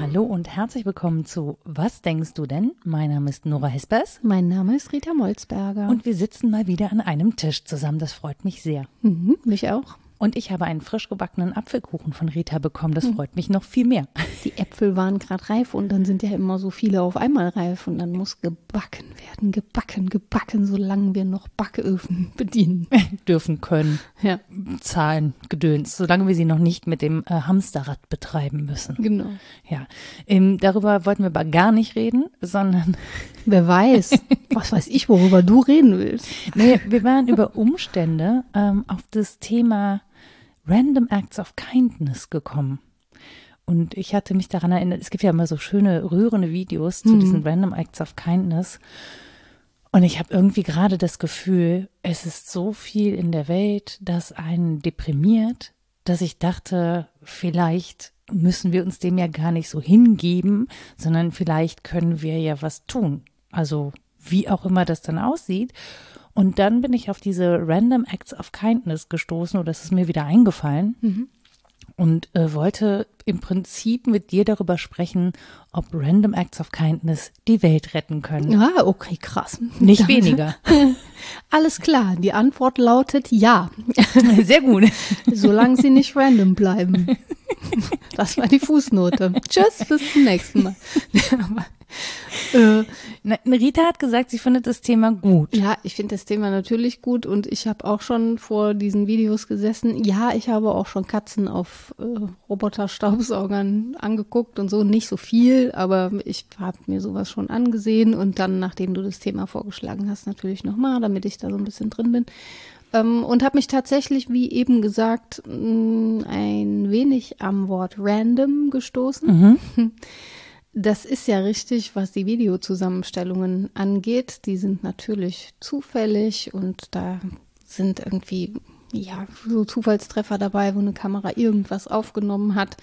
Hallo und herzlich willkommen zu Was denkst du denn? Mein Name ist Nora Hespers Mein Name ist Rita Molzberger. und wir sitzen mal wieder an einem Tisch zusammen. Das freut mich sehr. mhm, mich auch. Und ich habe einen frisch gebackenen Apfelkuchen von Rita bekommen. Das freut mich noch viel mehr. Die Äpfel waren gerade reif und dann sind ja immer so viele auf einmal reif und dann muss gebacken werden, gebacken, gebacken, solange wir noch Backöfen bedienen. Dürfen können. Ja, Zahlen, Gedöns, solange wir sie noch nicht mit dem äh, Hamsterrad betreiben müssen. genau. Ja, ähm, darüber wollten wir aber gar nicht reden, sondern Wer weiß, was weiß ich, worüber du reden willst. nee, wir waren über Umstände ähm, auf das Thema Random Acts of Kindness gekommen. Und ich hatte mich daran erinnert, es gibt ja immer so schöne, rührende Videos zu diesen Random Acts of Kindness. Und ich habe irgendwie gerade das Gefühl, es ist so viel in der Welt, das einen deprimiert, dass ich dachte, vielleicht müssen wir uns dem ja gar nicht so hingeben, sondern vielleicht können wir ja was tun. Also wie auch immer das dann aussieht. Und dann bin ich auf diese Random Acts of Kindness gestoßen oder es ist mir wieder eingefallen und äh, wollte im Prinzip mit dir darüber sprechen, ob Random Acts of Kindness die Welt retten können. Ah, okay, krass. Nicht Dann- weniger. Alles klar, die Antwort lautet ja, Sehr gut. solange sie nicht random bleiben. Das war die Fußnote. Tschüss, bis zum nächsten Mal. Äh, Na, Rita hat gesagt, sie findet das Thema gut. Ja, ich finde das Thema natürlich gut und ich habe auch schon vor diesen Videos gesessen. Ja, ich habe auch schon Katzen auf äh, Roboterstaubsaugern angeguckt und so. Nicht so viel, aber ich habe mir sowas schon angesehen und dann, nachdem du das Thema vorgeschlagen hast, natürlich nochmal, damit ich da so ein bisschen drin bin. Ähm, und habe mich tatsächlich, wie eben gesagt, mh, ein wenig am Wort random gestoßen. Das ist ja richtig, was die Videozusammenstellungen angeht. Die sind natürlich zufällig und da sind irgendwie ja so Zufallstreffer dabei, wo eine Kamera irgendwas aufgenommen hat.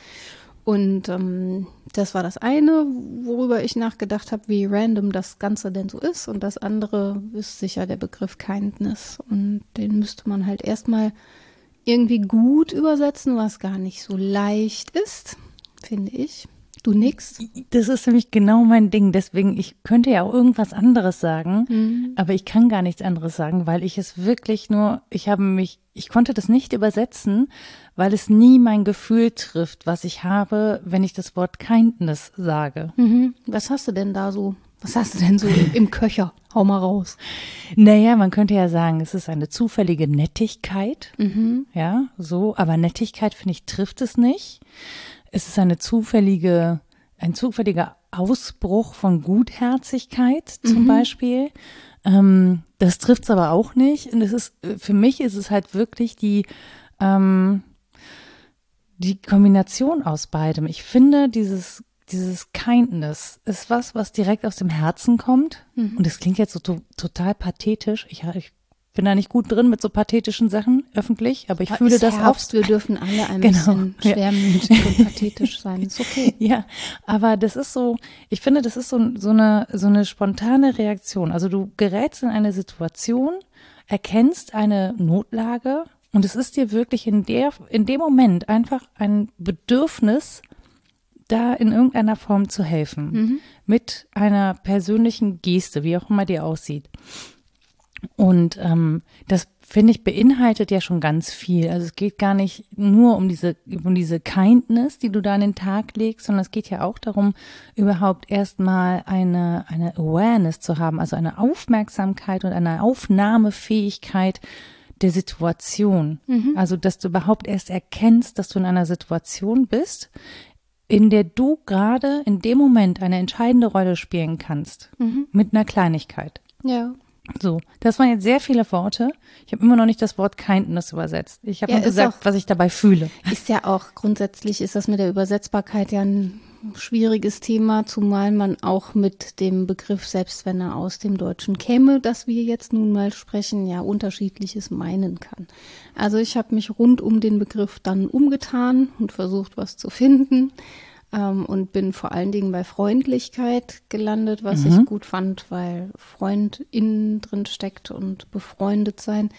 Und ähm, das war das eine, worüber ich nachgedacht habe, wie random das Ganze denn so ist. Und das andere ist sicher der Begriff Kindness. Und den müsste man halt erstmal irgendwie gut übersetzen, was gar nicht so leicht ist, finde ich. Du nix? Das ist nämlich genau mein Ding. Deswegen, ich könnte ja auch irgendwas anderes sagen, aber ich kann gar nichts anderes sagen, weil ich es wirklich nur, ich habe mich, ich konnte das nicht übersetzen, weil es nie mein Gefühl trifft, was ich habe, wenn ich das Wort Kindness sage. Mhm. Was hast du denn da so? Was hast du denn so im Köcher? Hau mal raus. Naja, man könnte ja sagen, es ist eine zufällige Nettigkeit. Ja, so, aber Nettigkeit, finde ich, trifft es nicht. Es ist eine zufällige, ein zufälliger Ausbruch von Gutherzigkeit zum Beispiel. Ähm, das trifft es aber auch nicht. Und es ist, für mich ist es halt wirklich die, ähm, die Kombination aus beidem. Ich finde, dieses, dieses Kindness ist was, was direkt aus dem Herzen kommt. Und es klingt jetzt so to total pathetisch. Ich, ich bin da nicht gut drin mit so pathetischen Sachen öffentlich, aber ich fühle Ist das Herbst, auch. Wir dürfen alle ein Genau, bisschen ja. schwermütig und pathetisch sein. Ist okay. Ja, aber das ist so, ich finde, das ist so, so eine, so eine spontane Reaktion. Also du gerätst in eine Situation, erkennst eine Notlage und es ist dir wirklich in der, in dem Moment einfach ein Bedürfnis, da in irgendeiner Form zu helfen. Mit einer persönlichen Geste, wie auch immer die aussieht. Und ähm, das finde ich beinhaltet ja schon ganz viel. Also es geht gar nicht nur um diese um diese Kindness, die du da an den Tag legst, sondern es geht ja auch darum, überhaupt erstmal eine eine Awareness zu haben, also eine Aufmerksamkeit und eine Aufnahmefähigkeit der Situation. Also dass du überhaupt erst erkennst, dass du in einer Situation bist, in der du gerade in dem Moment eine entscheidende Rolle spielen kannst mit einer Kleinigkeit. Ja. So, das waren jetzt sehr viele Worte. Ich habe immer noch nicht das Wort Kindness übersetzt. Ich habe Ja, nur gesagt, auch- was ich dabei fühle. Ist ja auch grundsätzlich ist das mit der Übersetzbarkeit ja ein schwieriges Thema, zumal man auch mit dem Begriff, selbst wenn er aus dem Deutschen käme, das wir jetzt nun mal sprechen, ja unterschiedliches meinen kann. Also ich habe mich rund um den Begriff dann umgetan und versucht, was zu finden. Ähm, und bin vor allen Dingen bei Freundlichkeit gelandet, was mhm. ich gut fand, weil Freund innen drin steckt und befreundet sein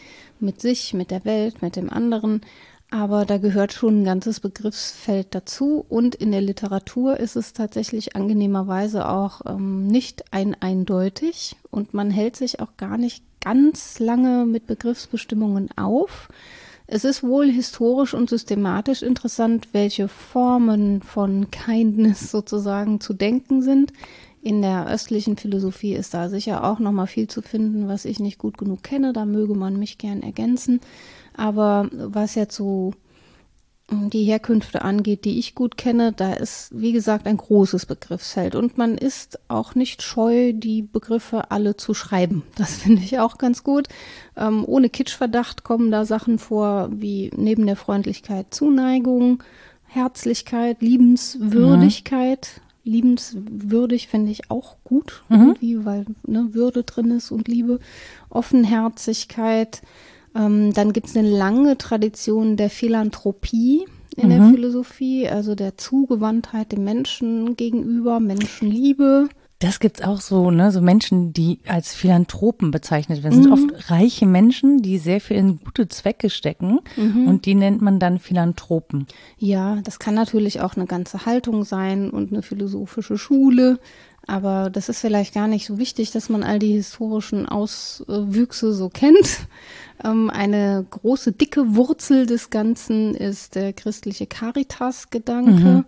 mit sich, mit der Welt, mit dem anderen. Aber da gehört schon ein ganzes Begriffsfeld dazu. Und in der Literatur ist es tatsächlich angenehmerweise auch ähm, nicht ein eindeutig. Und man hält sich auch gar nicht ganz lange mit Begriffsbestimmungen auf. Es ist wohl historisch und systematisch interessant, welche Formen von Kindness sozusagen zu denken sind. In der östlichen Philosophie ist da sicher auch noch mal viel zu finden, was ich nicht gut genug kenne. Da möge man mich gern ergänzen. Aber was jetzt so die Herkünfte angeht, die ich gut kenne, da ist, wie gesagt, ein großes Begriffsfeld. Und man ist auch nicht scheu, die Begriffe alle zu schreiben. Das finde ich auch ganz gut. Ähm, ohne Kitschverdacht kommen da Sachen vor, wie neben der Freundlichkeit Zuneigung, Herzlichkeit, Liebenswürdigkeit. Mhm. Liebenswürdig finde ich auch gut, mhm. weil ne, Würde drin ist und Liebe. Offenherzigkeit, ähm, dann gibt es eine lange Tradition der Philanthropie in mhm. der Philosophie, also der Zugewandtheit dem Menschen gegenüber, Menschenliebe. Das gibt's auch so, ne, so Menschen, die als Philanthropen bezeichnet werden. Das mhm. sind oft reiche Menschen, die sehr viel in gute Zwecke stecken mhm. und die nennt man dann Philanthropen. Ja, das kann natürlich auch eine ganze Haltung sein und eine philosophische Schule. Aber das ist vielleicht gar nicht so wichtig, dass man all die historischen Auswüchse so kennt. Ähm, eine große, dicke Wurzel des Ganzen ist der christliche Caritas-Gedanke. Mhm.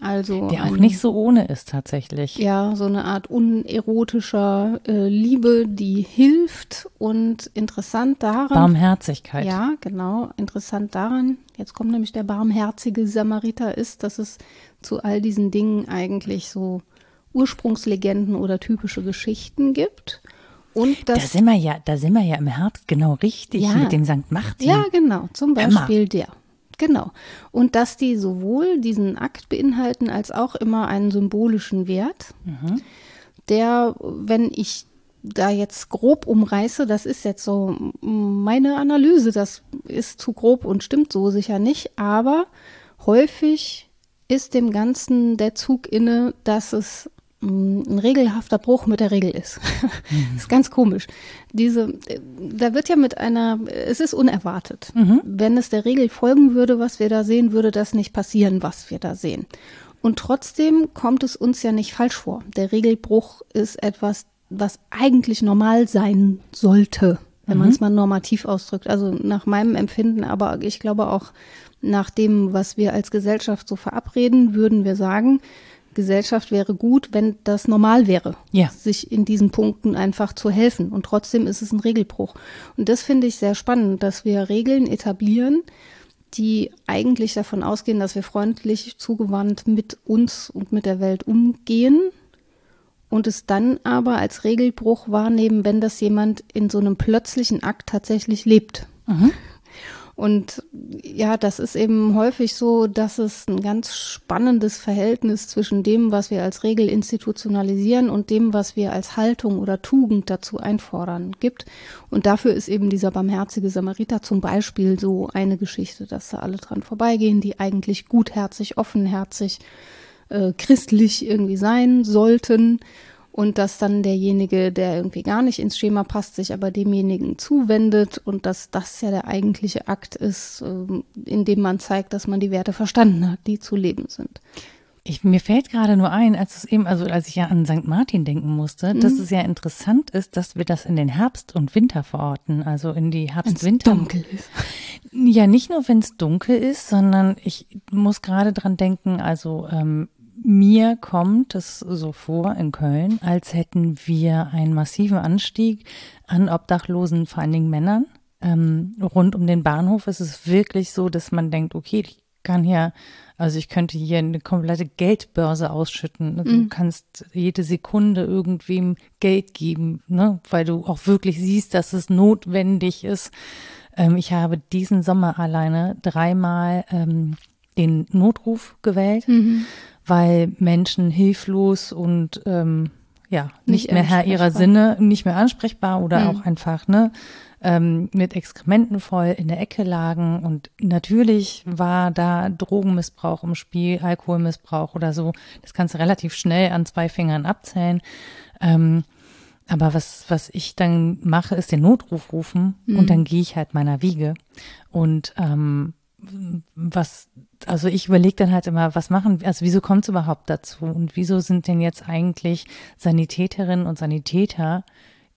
Also der auch nicht so ohne ist tatsächlich. Ja, so eine Art unerotischer äh, Liebe, die hilft und interessant daran. Barmherzigkeit. Ja, genau. Interessant daran, jetzt kommt nämlich der barmherzige Samariter, ist, dass es zu all diesen Dingen eigentlich so Ursprungslegenden oder typische Geschichten gibt. Und das, da sind wir ja, da sind wir ja im Herbst genau richtig ja, mit dem St. Martin. Ja, genau, zum Beispiel Emma. der. Genau. Und dass die sowohl diesen Akt beinhalten als auch immer einen symbolischen Wert, mhm. der, wenn ich da jetzt grob umreiße, das ist jetzt so meine Analyse, das ist zu grob und stimmt so sicher nicht, aber häufig ist dem Ganzen der Zug inne, dass es ein regelhafter Bruch mit der Regel ist. Mhm. ist ganz komisch. Diese, da wird ja mit einer, es ist unerwartet. Mhm. Wenn es der Regel folgen würde, was wir da sehen, würde das nicht passieren, was wir da sehen. Und trotzdem kommt es uns ja nicht falsch vor. Der Regelbruch ist etwas, was eigentlich normal sein sollte, wenn mhm. man es mal normativ ausdrückt. Also nach meinem Empfinden, aber ich glaube auch nach dem, was wir als Gesellschaft so verabreden, würden wir sagen, Gesellschaft wäre gut, wenn das normal wäre, ja. sich in diesen Punkten einfach zu helfen. Und trotzdem ist es ein Regelbruch. Und das finde ich sehr spannend, dass wir Regeln etablieren, die eigentlich davon ausgehen, dass wir freundlich zugewandt mit uns und mit der Welt umgehen und es dann aber als Regelbruch wahrnehmen, wenn das jemand in so einem plötzlichen Akt tatsächlich lebt. Mhm. Und ja, das ist eben häufig so, dass es ein ganz spannendes Verhältnis zwischen dem, was wir als Regel institutionalisieren und dem, was wir als Haltung oder Tugend dazu einfordern gibt. Und dafür ist eben dieser barmherzige Samariter zum Beispiel so eine Geschichte, dass da alle dran vorbeigehen, die eigentlich gutherzig, offenherzig, äh, christlich irgendwie sein sollten und dass dann derjenige, der irgendwie gar nicht ins Schema passt, sich aber demjenigen zuwendet und dass das ja der eigentliche Akt ist, ähm, in dem man zeigt, dass man die Werte verstanden hat, die zu leben sind. Ich, mir fällt gerade nur ein, als es eben, also als ich ja an St. Martin denken musste, mhm. dass es ja interessant ist, dass wir das in den Herbst und Winter verorten, also in die Herbst-Winter. dunkel ist. Ja, nicht nur, wenn es dunkel ist, sondern ich muss gerade dran denken, also ähm, mir kommt es so vor in Köln, als hätten wir einen massiven Anstieg an Obdachlosen, vor allen Dingen Männern. Ähm, rund um den Bahnhof ist es wirklich so, dass man denkt, okay, ich kann hier, also ich könnte hier eine komplette Geldbörse ausschütten. Also mhm. Du kannst jede Sekunde irgendwem Geld geben, ne? weil du auch wirklich siehst, dass es notwendig ist. Ähm, ich habe diesen Sommer alleine dreimal ähm, den Notruf gewählt. Mhm weil Menschen hilflos und ähm, ja nicht, nicht mehr Herr ihrer Sinne, nicht mehr ansprechbar oder mhm. auch einfach ne ähm, mit Exkrementen voll in der Ecke lagen und natürlich war da Drogenmissbrauch im Spiel, Alkoholmissbrauch oder so. Das kannst du relativ schnell an zwei Fingern abzählen. Ähm, aber was, was ich dann mache, ist den Notruf rufen mhm. und dann gehe ich halt meiner Wiege. Und ähm, was, also ich überlege dann halt immer, was machen, also wieso kommt es überhaupt dazu? Und wieso sind denn jetzt eigentlich Sanitäterinnen und Sanitäter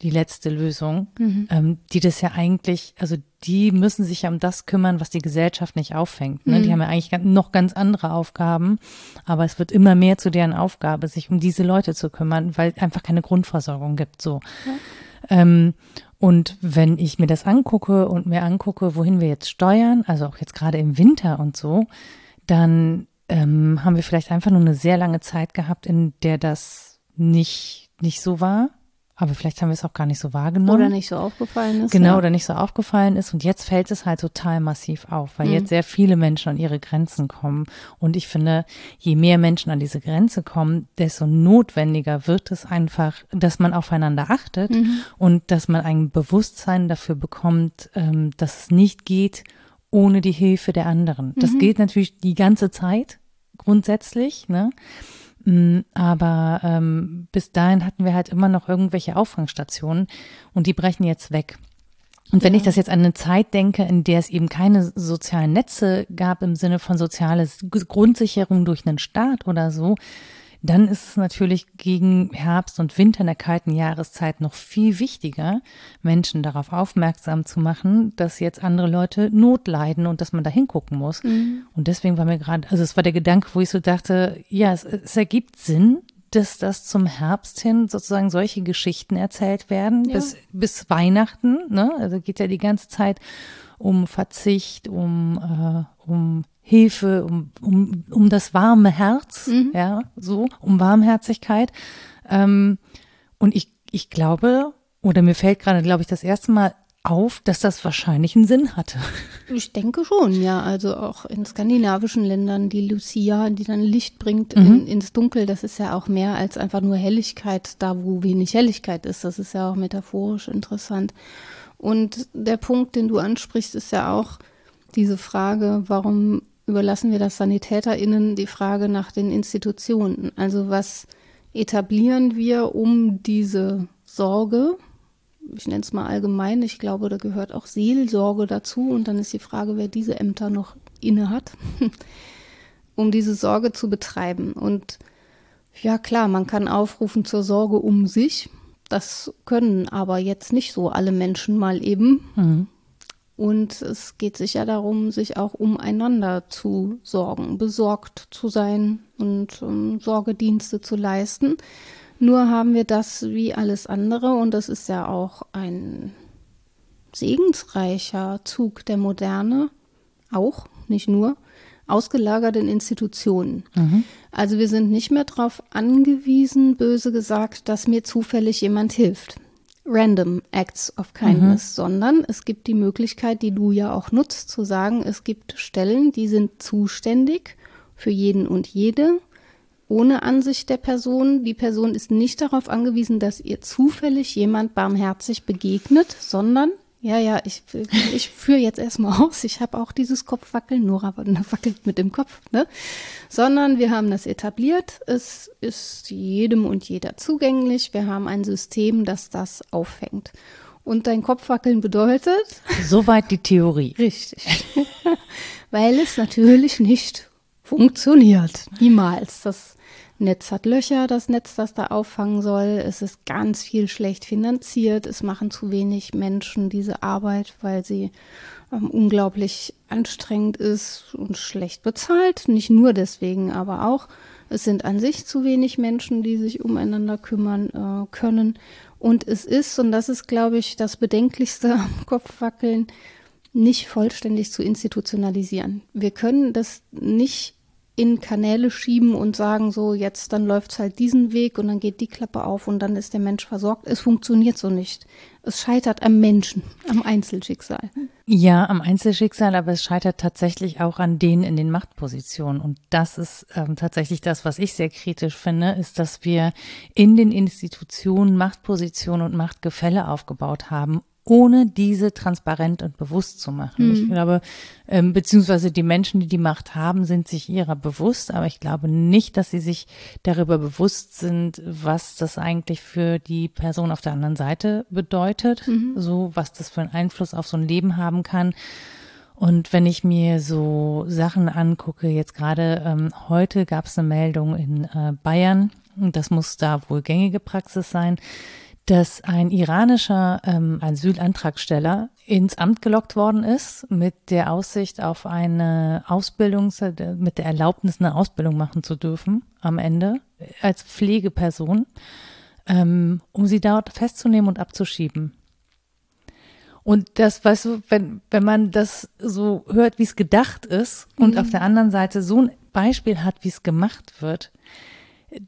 die letzte Lösung, mhm. ähm, die das ja eigentlich, also die müssen sich ja um das kümmern, was die Gesellschaft nicht auffängt. Ne? Mhm. Die haben ja eigentlich noch ganz andere Aufgaben, aber es wird immer mehr zu deren Aufgabe, sich um diese Leute zu kümmern, weil einfach keine Grundversorgung gibt. So. Ja. Ähm, und wenn ich mir das angucke und mir angucke, wohin wir jetzt steuern, also auch jetzt gerade im Winter und so, dann ähm, haben wir vielleicht einfach nur eine sehr lange Zeit gehabt, in der das nicht, nicht so war. Aber vielleicht haben wir es auch gar nicht so wahrgenommen. Oder nicht so aufgefallen ist. Genau, ja. oder nicht so aufgefallen ist. Und jetzt fällt es halt total massiv auf, weil mhm. jetzt sehr viele Menschen an ihre Grenzen kommen. Und ich finde, je mehr Menschen an diese Grenze kommen, desto notwendiger wird es einfach, dass man aufeinander achtet mhm. und dass man ein Bewusstsein dafür bekommt, ähm, dass es nicht geht ohne die Hilfe der anderen. Das mhm. gilt natürlich die ganze Zeit grundsätzlich, ne? Mm, aber ähm, bis dahin hatten wir halt immer noch irgendwelche Auffangsstationen und die brechen jetzt weg. Und wenn ja. ich das jetzt an eine Zeit denke, in der es eben keine sozialen Netze gab im Sinne von soziales Grundsicherung durch einen Staat oder so, dann ist es natürlich gegen Herbst und Winter in der kalten Jahreszeit noch viel wichtiger, Menschen darauf aufmerksam zu machen, dass jetzt andere Leute Not leiden und dass man da hingucken muss. Mhm. Und deswegen war mir gerade, also es war der Gedanke, wo ich so dachte, ja, es, es ergibt Sinn, dass das zum Herbst hin sozusagen solche Geschichten erzählt werden, ja. bis, bis Weihnachten, ne? Also geht ja die ganze Zeit um Verzicht, um, äh, um Hilfe, um, um, um das warme Herz, mhm. ja, so, um Warmherzigkeit. Ähm, und ich, ich glaube, oder mir fällt gerade, glaube ich, das erste Mal auf, dass das wahrscheinlich einen Sinn hatte. Ich denke schon, ja. Also auch in skandinavischen Ländern die Lucia, die dann Licht bringt mhm. in, ins Dunkel, das ist ja auch mehr als einfach nur Helligkeit, da wo wenig Helligkeit ist. Das ist ja auch metaphorisch interessant. Und der Punkt, den du ansprichst, ist ja auch diese Frage, warum überlassen wir das SanitäterInnen die Frage nach den Institutionen. Also was etablieren wir, um diese Sorge, ich nenne es mal allgemein, ich glaube, da gehört auch Seelsorge dazu und dann ist die Frage, wer diese Ämter noch inne hat, um diese Sorge zu betreiben. Und ja klar, man kann aufrufen zur Sorge um sich. Das können aber jetzt nicht so alle Menschen mal eben. Mhm. Und es geht sicher darum, sich auch umeinander zu sorgen, besorgt zu sein und um, Sorgedienste zu leisten. Nur haben wir das wie alles andere und das ist ja auch ein segensreicher Zug der Moderne, auch, nicht nur, ausgelagert in Institutionen. Mhm. Also wir sind nicht mehr darauf angewiesen, böse gesagt, dass mir zufällig jemand hilft random acts of kindness, mhm. sondern es gibt die Möglichkeit, die du ja auch nutzt, zu sagen, es gibt Stellen, die sind zuständig für jeden und jede, ohne Ansicht der Person. Die Person ist nicht darauf angewiesen, dass ihr zufällig jemand barmherzig begegnet, sondern ja, ja, ich, ich führe jetzt erstmal aus. Ich habe auch dieses Kopfwackeln. Nora wackelt mit dem Kopf, ne? Sondern wir haben das etabliert. Es ist jedem und jeder zugänglich. Wir haben ein System, das das auffängt. Und dein Kopfwackeln bedeutet? Soweit die Theorie. Richtig. Weil es natürlich nicht funktioniert. Niemals. Das Netz hat Löcher, das Netz, das da auffangen soll. Es ist ganz viel schlecht finanziert. Es machen zu wenig Menschen diese Arbeit, weil sie ähm, unglaublich anstrengend ist und schlecht bezahlt. Nicht nur deswegen, aber auch. Es sind an sich zu wenig Menschen, die sich umeinander kümmern äh, können. Und es ist, und das ist, glaube ich, das Bedenklichste am Kopfwackeln, nicht vollständig zu institutionalisieren. Wir können das nicht in Kanäle schieben und sagen so, jetzt dann läuft es halt diesen Weg und dann geht die Klappe auf und dann ist der Mensch versorgt. Es funktioniert so nicht. Es scheitert am Menschen, am Einzelschicksal. Ja, am Einzelschicksal, aber es scheitert tatsächlich auch an denen in den Machtpositionen. Und das ist ähm, tatsächlich das, was ich sehr kritisch finde, ist, dass wir in den Institutionen Machtpositionen und Machtgefälle aufgebaut haben, ohne diese transparent und bewusst zu machen. Mhm. Ich glaube, ähm, beziehungsweise die Menschen, die die Macht haben, sind sich ihrer bewusst, aber ich glaube nicht, dass sie sich darüber bewusst sind, was das eigentlich für die Person auf der anderen Seite bedeutet, mhm. so was das für einen Einfluss auf so ein Leben haben kann. Und wenn ich mir so Sachen angucke, jetzt gerade ähm, heute gab es eine Meldung in äh, Bayern, und das muss da wohl gängige Praxis sein, dass ein iranischer ähm, Asylantragsteller ins Amt gelockt worden ist mit der Aussicht auf eine Ausbildung, mit der Erlaubnis, eine Ausbildung machen zu dürfen am Ende als Pflegeperson, ähm, um sie dort festzunehmen und abzuschieben. Und das, weißt du, wenn, wenn man das so hört, wie es gedacht ist und mhm. auf der anderen Seite so ein Beispiel hat, wie es gemacht wird,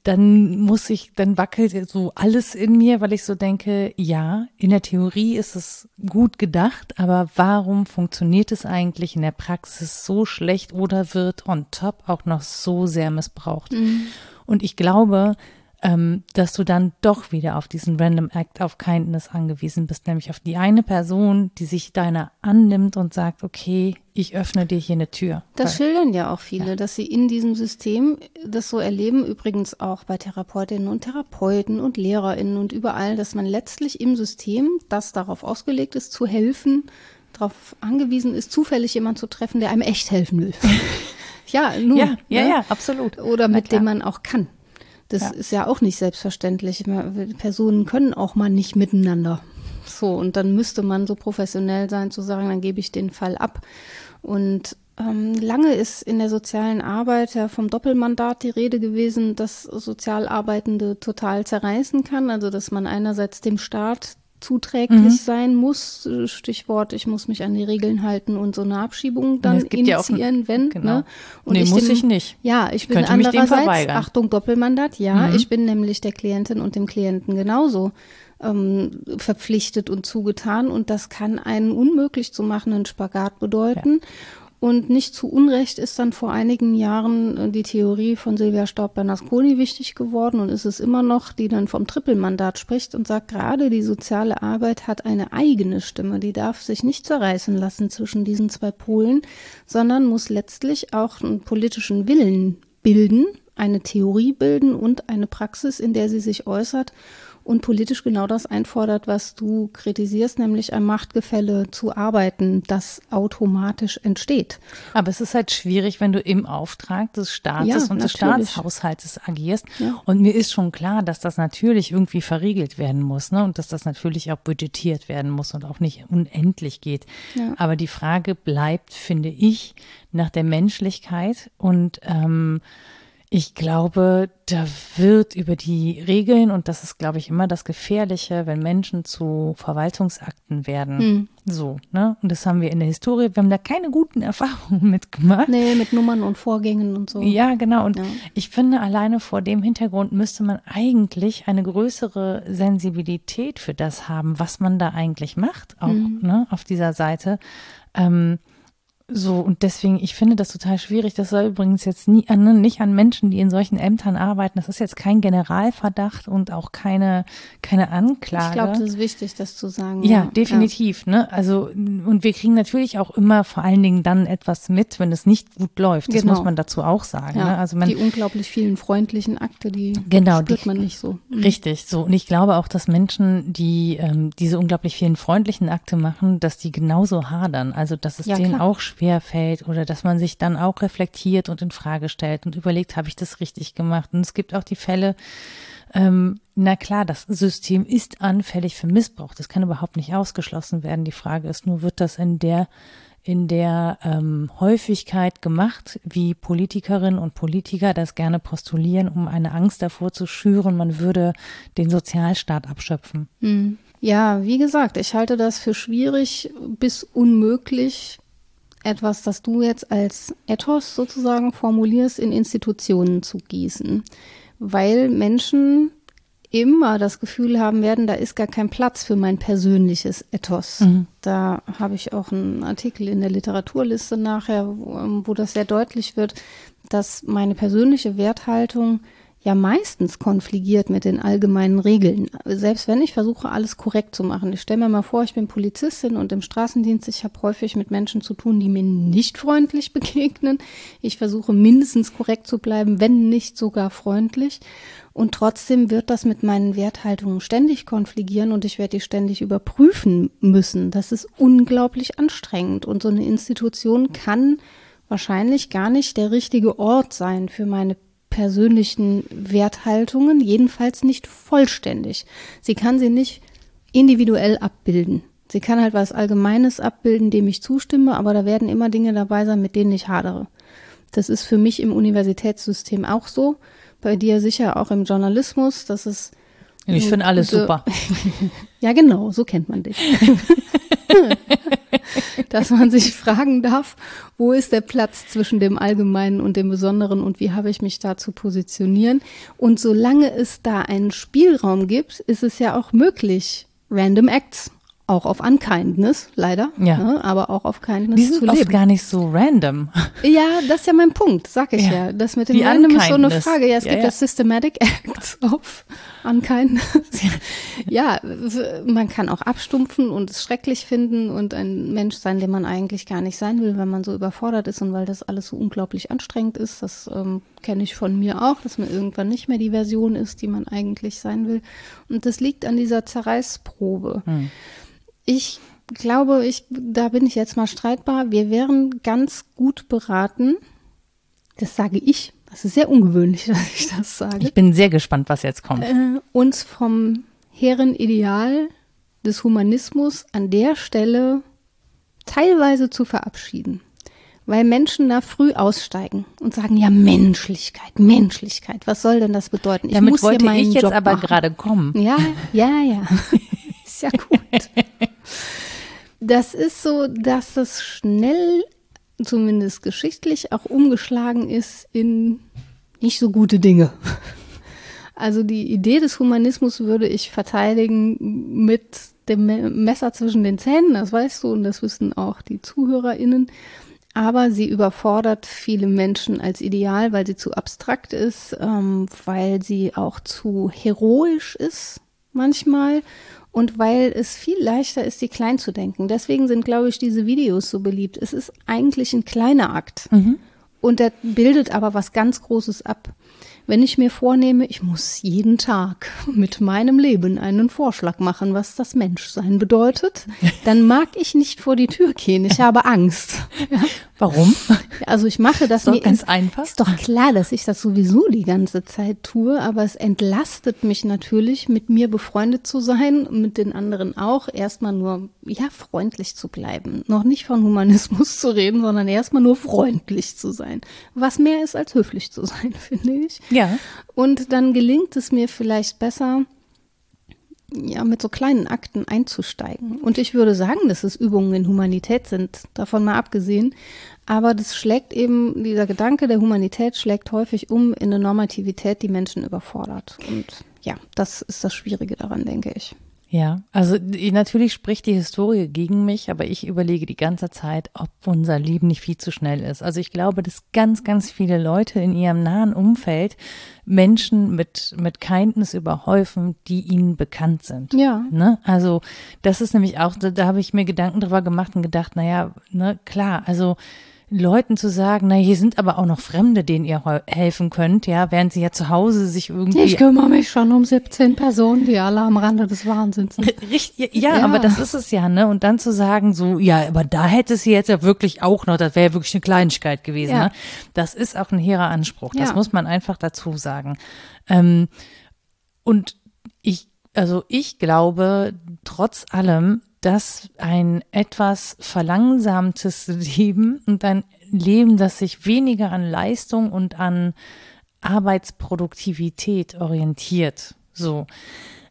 dann muss ich, dann wackelt so alles in mir, weil ich so denke, ja, in der Theorie ist es gut gedacht, aber warum funktioniert es eigentlich in der Praxis so schlecht oder wird on top auch noch so sehr missbraucht? Mhm. Und ich glaube, ähm, dass du dann doch wieder auf diesen Random Act of Kindness angewiesen bist, nämlich auf die eine Person, die sich deiner annimmt und sagt, okay, ich öffne dir hier eine Tür. Das Weil, schildern ja auch viele, ja. dass sie in diesem System das so erleben, übrigens auch bei Therapeutinnen und Therapeuten und Lehrerinnen und überall, dass man letztlich im System, das darauf ausgelegt ist, zu helfen, darauf angewiesen ist, zufällig jemanden zu treffen, der einem echt helfen will. ja, nur. Ja, ja, ne? ja, absolut. Oder mit dem man auch kann. Das ja. ist ja auch nicht selbstverständlich. Personen können auch mal nicht miteinander. So, und dann müsste man so professionell sein, zu sagen, dann gebe ich den Fall ab. Und ähm, lange ist in der sozialen Arbeit ja vom Doppelmandat die Rede gewesen, dass Sozialarbeitende total zerreißen kann. Also, dass man einerseits dem Staat zuträglich mhm. sein muss. Stichwort, ich muss mich an die Regeln halten und so eine Abschiebung dann initiieren, ja wenn. Genau. Ne? Und nee, muss dem, ich nicht. Ja, ich, ich bin andererseits, Achtung, Doppelmandat, ja, mhm. ich bin nämlich der Klientin und dem Klienten genauso ähm, verpflichtet und zugetan und das kann einen unmöglich zu machenden Spagat bedeuten. Ja. Und nicht zu Unrecht ist dann vor einigen Jahren äh, die Theorie von Silvia Staub-Bernasconi wichtig geworden. Und ist es immer noch, die dann vom Trippelmandat spricht und sagt, gerade die soziale Arbeit hat eine eigene Stimme, die darf sich nicht zerreißen lassen zwischen diesen zwei Polen, sondern muss letztlich auch einen politischen Willen bilden, eine Theorie bilden und eine Praxis, in der sie sich äußert und politisch genau das einfordert, was du kritisierst, nämlich ein Machtgefälle zu arbeiten, das automatisch entsteht. Aber es ist halt schwierig, wenn du im Auftrag des Staates ja, und des Staatshaushaltes agierst. Ja. Und mir ist schon klar, dass das natürlich irgendwie verriegelt werden muss ne? und dass das natürlich auch budgetiert werden muss und auch nicht unendlich geht. Ja. Aber die Frage bleibt, finde ich, nach der Menschlichkeit und ähm, ich glaube, da wird über die Regeln, und das ist, glaube ich, immer das Gefährliche, wenn Menschen zu Verwaltungsakten werden. Hm. So, ne? Und das haben wir in der Historie, wir haben da keine guten Erfahrungen mitgemacht. Nee, mit Nummern und Vorgängen und so. Ja, genau. Und ja. ich finde, alleine vor dem Hintergrund müsste man eigentlich eine größere Sensibilität für das haben, was man da eigentlich macht, auch hm. ne, auf dieser Seite. Ähm, so, und deswegen, ich finde das total schwierig. Das soll übrigens jetzt nie an, nicht an Menschen, die in solchen Ämtern arbeiten. Das ist jetzt kein Generalverdacht und auch keine, keine Anklage. Ich glaube, das ist wichtig, das zu sagen. Ja, ja. definitiv. Ja. Ne? Also, und wir kriegen natürlich auch immer vor allen Dingen dann etwas mit, wenn es nicht gut läuft. Das genau. muss man dazu auch sagen. Ja, ne? Also man, die unglaublich vielen freundlichen Akte, die genau, spürt die, man nicht so. Mhm. Richtig, so. Und ich glaube auch, dass Menschen, die ähm, diese unglaublich vielen freundlichen Akte machen, dass die genauso hadern. Also, dass es denen klar. auch schwer schwer fällt oder dass man sich dann auch reflektiert und in Frage stellt und überlegt, habe ich das richtig gemacht? Und es gibt auch die Fälle, ähm, na klar, das System ist anfällig für Missbrauch. Das kann überhaupt nicht ausgeschlossen werden. Die Frage ist nur, wird das in der in der ähm, Häufigkeit gemacht, wie Politikerinnen und Politiker das gerne postulieren, um eine Angst davor zu schüren, man würde den Sozialstaat abschöpfen. Hm. Ja, wie gesagt, ich halte das für schwierig bis unmöglich, etwas, das du jetzt als Ethos sozusagen formulierst, in Institutionen zu gießen, weil Menschen immer das Gefühl haben werden, da ist gar kein Platz für mein persönliches Ethos. Mhm. Da habe ich auch einen Artikel in der Literaturliste nachher, wo, wo das sehr deutlich wird, dass meine persönliche Werthaltung ja meistens konfligiert mit den allgemeinen Regeln. Selbst wenn ich versuche, alles korrekt zu machen. Ich stelle mir mal vor, ich bin Polizistin und im Straßendienst, ich habe häufig mit Menschen zu tun, die mir nicht freundlich begegnen. Ich versuche mindestens korrekt zu bleiben, wenn nicht sogar freundlich. Und trotzdem wird das mit meinen Werthaltungen ständig konfligieren und ich werde die ständig überprüfen müssen. Das ist unglaublich anstrengend. Und so eine Institution kann wahrscheinlich gar nicht der richtige Ort sein für meine persönlichen Werthaltungen, jedenfalls nicht vollständig. Sie kann sie nicht individuell abbilden. Sie kann halt was Allgemeines abbilden, dem ich zustimme, aber da werden immer Dinge dabei sein, mit denen ich hadere. Das ist für mich im Universitätssystem auch so. Bei dir sicher auch im Journalismus. Das ist. Ich finde alles super. ja, genau, so kennt man dich. dass man sich fragen darf, wo ist der Platz zwischen dem Allgemeinen und dem Besonderen und wie habe ich mich da zu positionieren. Und solange es da einen Spielraum gibt, ist es ja auch möglich, Random Acts auch auf Unkindness, leider, ja. Ne, aber auch auf Kindness Die sind zu oft gar nicht so random. Ja, das ist ja mein Punkt, sag ich ja. ja. Das mit dem Die Random ist so eine Frage. Ja, es ja, gibt ja, Systematic Acts auf Unkindness. ja, man kann auch abstumpfen und es schrecklich finden und ein Mensch sein, den man eigentlich gar nicht sein will, wenn man so überfordert ist und weil das alles so unglaublich anstrengend ist. Das ähm, kenne ich von mir auch, dass man irgendwann nicht mehr die Version ist, die man eigentlich sein will. Und das liegt an dieser Zerreißprobe. Hm. Ich glaube, ich, da bin ich jetzt mal streitbar. Wir wären ganz gut beraten. Das sage ich. Das ist sehr ungewöhnlich, dass ich das sage. Ich bin sehr gespannt, was jetzt kommt. Äh, uns vom hehren Ideal des Humanismus an der Stelle teilweise zu verabschieden. Weil Menschen da früh aussteigen und sagen, ja, Menschlichkeit, Menschlichkeit, was soll denn das bedeuten? Ich Damit muss wollte ich jetzt Job aber gerade kommen. Ja, ja, ja. ist ja gut. Das ist so, dass das schnell, zumindest geschichtlich, auch umgeschlagen ist in nicht so gute Dinge. Also die Idee des Humanismus würde ich verteidigen mit dem Messer zwischen den Zähnen, das weißt du und das wissen auch die ZuhörerInnen. Aber sie überfordert viele Menschen als Ideal, weil sie zu abstrakt ist, ähm, weil sie auch zu heroisch ist manchmal und weil es viel leichter ist, sie klein zu denken. Deswegen sind, glaube ich, diese Videos so beliebt. Es ist eigentlich ein kleiner Akt. Mhm. Und der bildet aber was ganz Großes ab. Wenn ich mir vornehme, ich muss jeden Tag mit meinem Leben einen Vorschlag machen, was das Menschsein bedeutet, dann mag ich nicht vor die Tür gehen. Ich habe Angst. Ja. Warum? Also ich mache das ist doch ganz einfach. Ist doch klar, dass ich das sowieso die ganze Zeit tue, aber es entlastet mich natürlich, mit mir befreundet zu sein, mit den anderen auch, erstmal nur ja freundlich zu bleiben, noch nicht von Humanismus zu reden, sondern erstmal nur freundlich zu sein, was mehr ist als höflich zu sein, finde ich. Ja. Und dann gelingt es mir vielleicht besser, ja, mit so kleinen Akten einzusteigen. Und ich würde sagen, dass es Übungen in Humanität sind, davon mal abgesehen. Aber das schlägt eben, dieser Gedanke der Humanität schlägt häufig um in eine Normativität, die Menschen überfordert. Und ja, das ist das Schwierige daran, denke ich. Ja, also natürlich spricht die Historie gegen mich, aber ich überlege die ganze Zeit, ob unser Leben nicht viel zu schnell ist. Also ich glaube, dass ganz, ganz viele Leute in ihrem nahen Umfeld Menschen mit, mit Kindness überhäufen, die ihnen bekannt sind. Ja. Ne? Also das ist nämlich auch, da, da habe ich mir Gedanken drüber gemacht und gedacht, naja, ne, klar, also Leuten zu sagen, na, hier sind aber auch noch Fremde, denen ihr helfen könnt, ja, während sie ja zu Hause sich irgendwie. Ich kümmere mich schon um 17 Personen, die alle am Rande des Wahnsinns sind. Richtig, ja, ja, aber das ist es ja, ne? Und dann zu sagen, so, ja, aber da hätte sie jetzt ja wirklich auch noch, das wäre ja wirklich eine Kleinigkeit gewesen, ja. ne? Das ist auch ein hehrer Anspruch, das ja. muss man einfach dazu sagen. Ähm, und ich, also ich glaube, trotz allem, dass ein etwas verlangsamtes Leben und ein Leben, das sich weniger an Leistung und an Arbeitsproduktivität orientiert, so,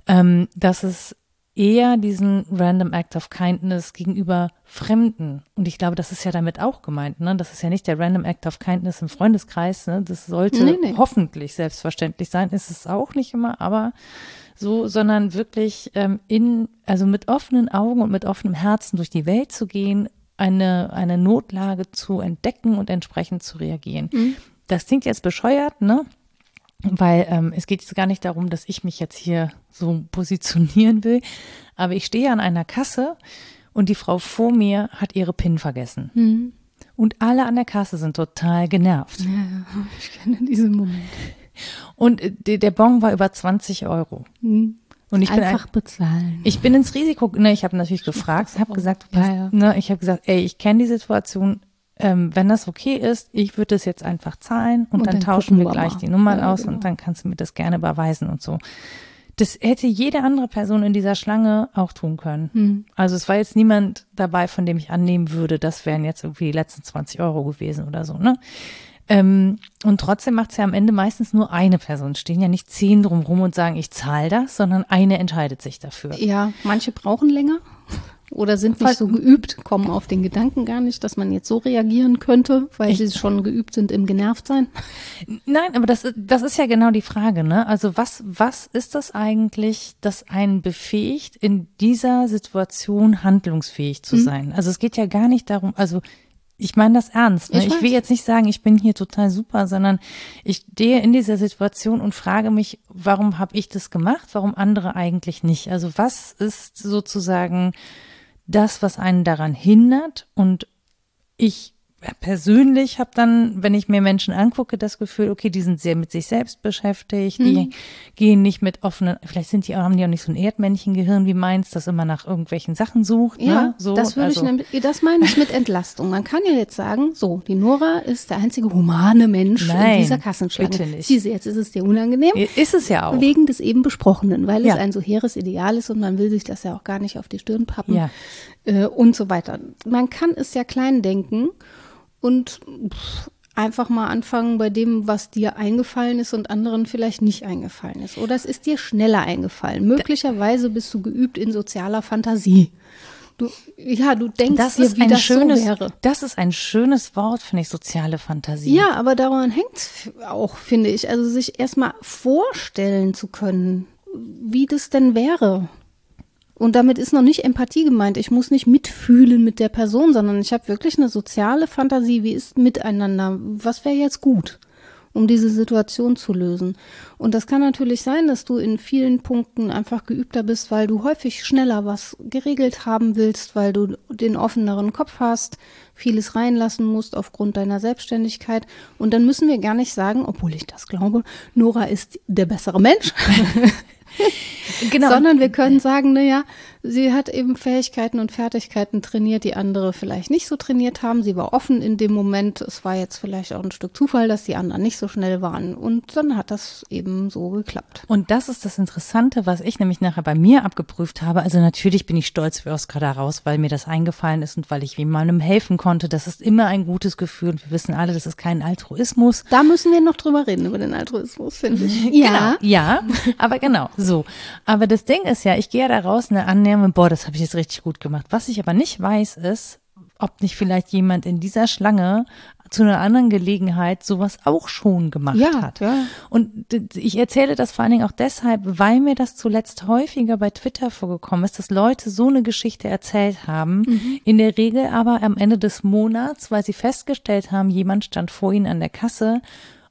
ähm, dass es eher diesen Random Act of Kindness gegenüber Fremden. Und ich glaube, das ist ja damit auch gemeint. Ne? Das ist ja nicht der Random Act of Kindness im Freundeskreis. Ne? Das sollte nee, nee. hoffentlich selbstverständlich sein. Ist es auch nicht immer, aber so, sondern wirklich ähm, in, also mit offenen Augen und mit offenem Herzen durch die Welt zu gehen, eine, eine Notlage zu entdecken und entsprechend zu reagieren. Mhm. Das klingt jetzt bescheuert, ne? weil ähm, es geht jetzt gar nicht darum, dass ich mich jetzt hier so positionieren will, aber ich stehe an einer Kasse und die Frau vor mir hat ihre PIN vergessen. Mhm. Und alle an der Kasse sind total genervt. Ja, ich kenne diesen Moment. Und äh, der Bon war über 20 Euro. Mhm. Und ich Einfach bin bezahlen. Ich bin ins Risiko, ne, ich habe natürlich gefragt, habe gesagt, pass, ja, ja. Ne, ich habe gesagt, ey, ich kenne die Situation, ähm, wenn das okay ist, ich würde es jetzt einfach zahlen und, und dann, dann, tauschen wir gleich mal. die Nummern ja, aus genau. und dann kannst du mir das gerne überweisen und so. Das hätte jede andere Person in dieser Schlange auch tun können. Hm. Also es war jetzt niemand dabei, von dem ich annehmen würde, das wären jetzt irgendwie die letzten 20 Euro gewesen oder so, ne? Ähm, und trotzdem macht es ja am Ende meistens nur eine Person. Stehen ja nicht zehn drumrum und sagen, ich zahle das, sondern eine entscheidet sich dafür. Ja, manche brauchen länger oder sind nicht so geübt, kommen auf den Gedanken gar nicht, dass man jetzt so reagieren könnte, weil ich, sie schon geübt sind im Genervtsein? Nein, aber das, das ist ja genau die Frage, ne? Also was, was ist das eigentlich, das einen befähigt, in dieser Situation handlungsfähig zu mhm. sein? Also es geht ja gar nicht darum, also ich meine das ernst. Ne? Ich, ich, will jetzt nicht sagen, ich bin hier total super, sondern ich stehe in dieser Situation und frage mich, warum habe ich das gemacht, warum andere eigentlich nicht? Also was ist sozusagen das, was einen daran hindert. Und ich persönlich habe dann, wenn ich mir Menschen angucke, das Gefühl, okay, die sind sehr mit sich selbst beschäftigt, die mhm. gehen nicht mit offenen, vielleicht sind die, haben die auch nicht so ein Erdmännchengehirn wie meins, das immer nach irgendwelchen Sachen sucht. Ne? Ja, ne? so, das würde also. ich nämlich, das meine ich mit Entlastung. Man kann ja jetzt sagen, so, die Nora ist der einzige humane Mensch Nein, in dieser Kassenschlange. Bitte nicht. Siehste, jetzt ist es dir unangenehm. Ist es ja auch. Wegen des eben Besprochenen, weil ja. es ein so hehres Ideal ist und man will sich das ja auch gar nicht auf die Stirn pappen. Ja äh, und so weiter. Man kann es ja klein denken und pff, einfach mal anfangen bei dem, was dir eingefallen ist und anderen vielleicht nicht eingefallen ist. Oder es ist dir schneller eingefallen. Möglicherweise bist du geübt in sozialer Fantasie. Du, ja, du denkst das dir, wie das schönes, so wäre. Das ist ein schönes Wort, finde ich, soziale Fantasie. Ja, aber daran hängt es auch, finde ich. Also sich erstmal vorstellen zu können, wie das denn wäre. Und damit ist noch nicht Empathie gemeint. Ich muss nicht mitfühlen mit der Person, sondern ich habe wirklich eine soziale Fantasie. Wie ist miteinander? Was wäre jetzt gut, um diese Situation zu lösen? Und das kann natürlich sein, dass du in vielen Punkten einfach geübter bist, weil du häufig schneller was geregelt haben willst, weil du den offeneren Kopf hast, vieles reinlassen musst aufgrund deiner Selbstständigkeit. Und dann müssen wir gar nicht sagen, obwohl ich das glaube, Nora ist der bessere Mensch. genau. Sondern wir können sagen, naja, sie hat eben Fähigkeiten und Fertigkeiten trainiert, die andere vielleicht nicht so trainiert haben. Sie war offen in dem Moment. Es war jetzt vielleicht auch ein Stück Zufall, dass die anderen nicht so schnell waren. Und dann hat das eben so geklappt. Und das ist das Interessante, was ich nämlich nachher bei mir abgeprüft habe. Also natürlich bin ich stolz wie Oskar daraus, weil mir das eingefallen ist und weil ich jemandem helfen konnte. Das ist immer ein gutes Gefühl. Und wir wissen alle, das ist kein Altruismus. Da müssen wir noch drüber reden, über den Altruismus, finde ich. ja. Genau, ja, aber genau, so. Aber das Ding ist ja, ich gehe ja da raus eine Annahme, boah, das habe ich jetzt richtig gut gemacht. Was ich aber nicht weiß, ist, ob nicht vielleicht jemand in dieser Schlange zu einer anderen Gelegenheit sowas auch schon gemacht ja, hat. Ja. Und ich erzähle das vor allen Dingen auch deshalb, weil mir das zuletzt häufiger bei Twitter vorgekommen ist, dass Leute so eine Geschichte erzählt haben, mhm. in der Regel aber am Ende des Monats, weil sie festgestellt haben, jemand stand vor ihnen an der Kasse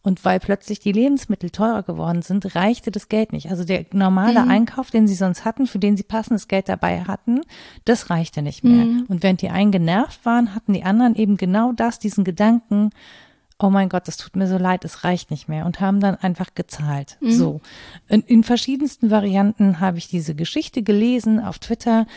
und weil plötzlich die Lebensmittel teurer geworden sind, reichte das Geld nicht. Also der normale mhm. Einkauf, den sie sonst hatten, für den sie passendes Geld dabei hatten, das reichte nicht mehr. Mhm. Und während die einen genervt waren, hatten die anderen eben genau das, diesen Gedanken, oh mein Gott, das tut mir so leid, es reicht nicht mehr und haben dann einfach gezahlt. Mhm. So. In, in, verschiedensten Varianten habe ich diese Geschichte gelesen auf Twitter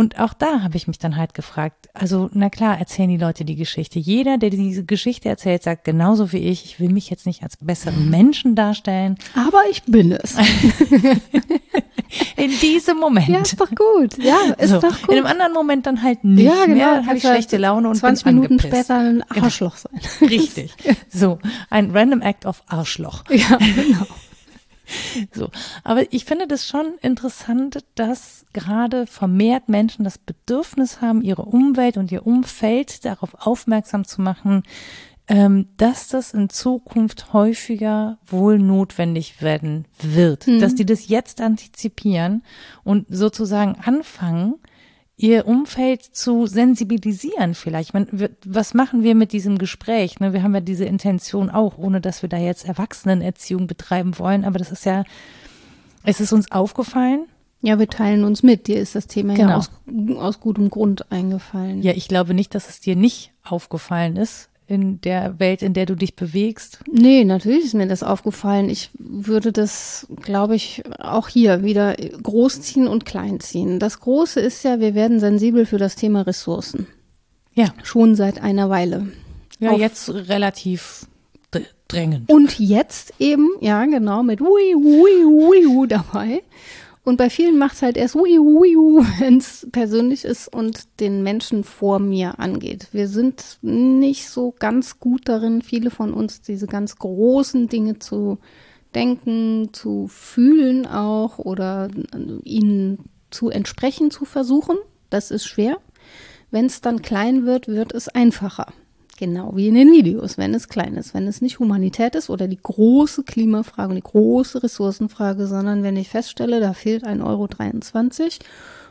und auch da habe ich mich dann halt gefragt, also na klar, erzählen die Leute die Geschichte. Jeder, der diese Geschichte erzählt, sagt genauso wie ich, ich will mich jetzt nicht als besseren Menschen darstellen. Aber ich bin es. in diesem Moment. Ja, ist doch gut. Ja, ist so. doch gut. In einem anderen Moment dann halt nicht ja, genau. mehr. Habe ich schlechte Laune und 20 bin Minuten angepisst. später ein genau. Arschloch sein. Richtig. So, ein Random Act of Arschloch. Ja, genau. So, aber ich finde das schon interessant, dass gerade vermehrt Menschen das Bedürfnis haben, ihre Umwelt und ihr Umfeld darauf aufmerksam zu machen, ähm, dass das in Zukunft häufiger wohl notwendig werden wird, mhm. dass die das jetzt antizipieren und sozusagen anfangen, ihr Umfeld zu sensibilisieren vielleicht. Man, was machen wir mit diesem Gespräch? Ne? Wir haben ja diese Intention auch, ohne dass wir da jetzt Erwachsenenerziehung betreiben wollen, aber das ist ja, es ist uns aufgefallen. Ja, wir teilen uns mit. Dir ist das Thema genau. ja aus, aus gutem Grund eingefallen. Ja, ich glaube nicht, dass es dir nicht aufgefallen ist in der Welt, in der du dich bewegst? Nee, natürlich ist mir das aufgefallen. Ich würde das, glaube ich, auch hier wieder großziehen und kleinziehen. Das Große ist ja, wir werden sensibel für das Thema Ressourcen. Ja. Schon seit einer Weile. Ja, Auf jetzt relativ drängend. Und jetzt eben, ja, genau, mit Ui, Ui, Ui dabei. Und bei vielen macht es halt erst wenn es persönlich ist und den Menschen vor mir angeht. Wir sind nicht so ganz gut darin, viele von uns diese ganz großen Dinge zu denken, zu fühlen auch oder ihnen zu entsprechen zu versuchen. Das ist schwer. Wenn es dann klein wird, wird es einfacher. Genau wie in den Videos, wenn es klein ist, wenn es nicht Humanität ist oder die große Klimafrage und die große Ressourcenfrage, sondern wenn ich feststelle, da fehlt ein Euro 23